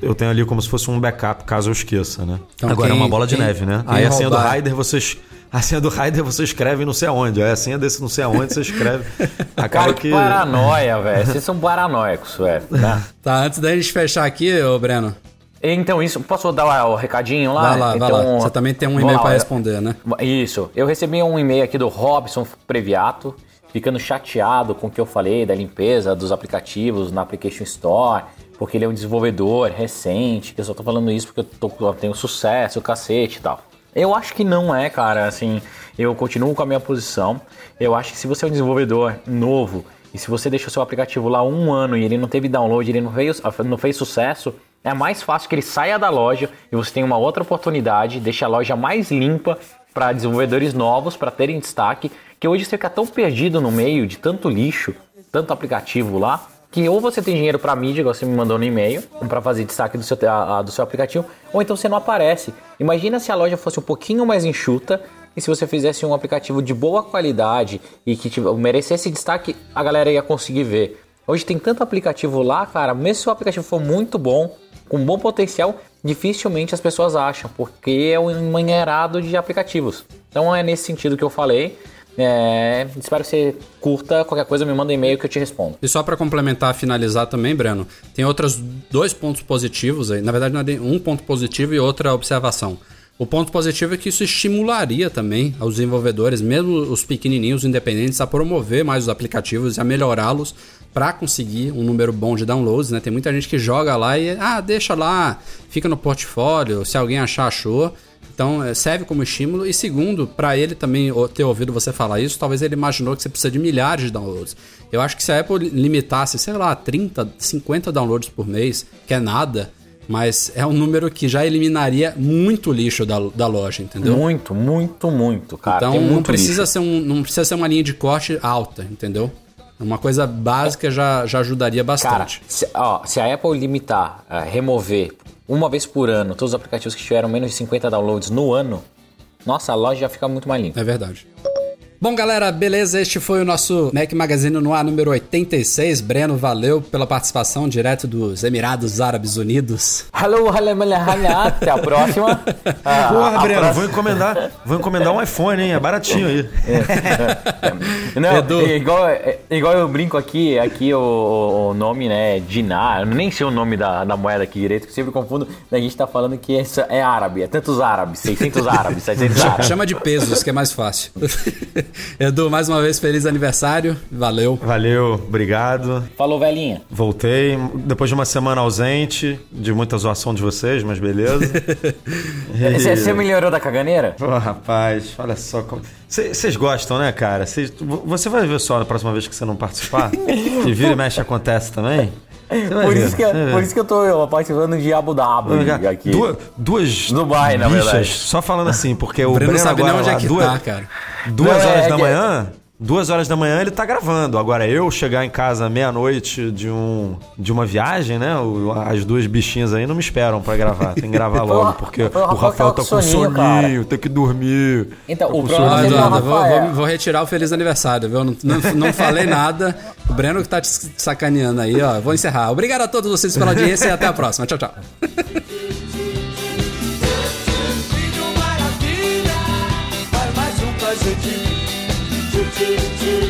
eu tenho ali como se fosse um backup caso eu esqueça, né? Então, Agora quem, é uma bola de quem, neve, né? Aí a senha do Rider vocês a senha do Rider você escreve não sei aonde. Aí a senha desse não sei aonde você escreve. *laughs* Acaba Cara, que paranoia, velho. Vocês são paranoicos, velho. Tá? *laughs* tá, antes da gente fechar aqui, ô Breno. Então, isso, posso dar o recadinho lá? Vai lá, então, vai lá. Você também tem um e-mail para responder, né? Isso. Eu recebi um e-mail aqui do Robson Previato ficando chateado com o que eu falei da limpeza dos aplicativos na Application Store, porque ele é um desenvolvedor recente, eu só tô falando isso porque eu, tô, eu tenho sucesso, cacete e tal. Eu acho que não é, cara, assim, eu continuo com a minha posição. Eu acho que se você é um desenvolvedor novo e se você deixou seu aplicativo lá um ano e ele não teve download, ele não fez, não fez sucesso, é mais fácil que ele saia da loja e você tenha uma outra oportunidade, deixe a loja mais limpa para desenvolvedores novos, para terem destaque que hoje você fica tão perdido no meio de tanto lixo, tanto aplicativo lá, que ou você tem dinheiro para mídia, igual você me mandou no e-mail, para fazer destaque do seu, a, a, do seu aplicativo, ou então você não aparece. Imagina se a loja fosse um pouquinho mais enxuta e se você fizesse um aplicativo de boa qualidade e que tipo, merecesse destaque, a galera ia conseguir ver. Hoje tem tanto aplicativo lá, cara, mesmo se o aplicativo for muito bom, com bom potencial, dificilmente as pessoas acham, porque é um manheirado de aplicativos. Então é nesse sentido que eu falei. É, espero que você curta. Qualquer coisa, me manda um e-mail que eu te respondo. E só para complementar, finalizar também, Breno, tem outros dois pontos positivos aí. Na verdade, é um ponto positivo e outra observação. O ponto positivo é que isso estimularia também os desenvolvedores, mesmo os pequenininhos independentes, a promover mais os aplicativos e a melhorá-los para conseguir um número bom de downloads, né? Tem muita gente que joga lá e ah, deixa lá, fica no portfólio, se alguém achar achou. Então, é, serve como estímulo. E segundo, para ele também ter ouvido você falar isso, talvez ele imaginou que você precisa de milhares de downloads. Eu acho que se a Apple limitasse, sei lá, 30, 50 downloads por mês, que é nada, mas é um número que já eliminaria muito lixo da, da loja, entendeu? Muito, muito, muito, cara. Então não precisa, ser um, não precisa ser uma linha de corte alta, entendeu? Uma coisa básica já, já ajudaria Cara, bastante. se, ó, se a Apple limitar, eh, remover uma vez por ano todos os aplicativos que tiveram menos de 50 downloads no ano, nossa, a loja já fica muito mais limpa. É verdade. Bom, galera, beleza? Este foi o nosso Mac Magazine no ar número 86. Breno, valeu pela participação direto dos Emirados Árabes Unidos. Hello. Até a próxima. *laughs* Ah, Porra, a Breno, próxima- vou encomendar, vou encomendar um iPhone, hein? É baratinho aí. *laughs* Não, Edu. é igual, é igual eu brinco aqui, aqui o, o nome, né, é dinar, eu nem sei o nome da, da moeda aqui direito, que sempre confundo, a gente tá falando que essa é árabe, é tantos árabes, 600 árabes, 700 árabes. Chama de pesos, que é mais fácil. *laughs* *laughs* Edu, mais uma vez, feliz aniversário. Valeu. Valeu, obrigado. Falou, velhinha. Voltei depois de uma semana ausente, de muita zoação de vocês, mas beleza. E- *laughs* Você você melhorou da caganeira? Pô, rapaz, olha só como. Vocês gostam, né, cara? Cês- vo- Você vai ver só na próxima vez que você não participar? que *laughs* vira e mexe acontece também? Por ver, isso, que, ver. por isso que eu tô participando de Abu Dhabi aqui. Duas, duas Dubai, na bichas, verdade. só falando assim, porque o, Breno Breno sabe nem agora onde é que duas, tá, cara. duas Não, é- horas é da manhã, duas horas da manhã ele tá gravando. Agora eu chegar em casa meia-noite de, um, de uma viagem, né? as duas bichinhas aí não me esperam pra gravar. Tem que gravar *laughs* logo, porque o Rafael tá com soninho, tem que dormir. Então, Tá o problema é o vou- vou retirar o feliz aniversário, viu? Não, não, não falei nada. O Breno que tá te sacaneando aí, ó. Vou encerrar. Obrigado a todos vocês pela audiência e até a próxima. Tchau, tchau. do, do.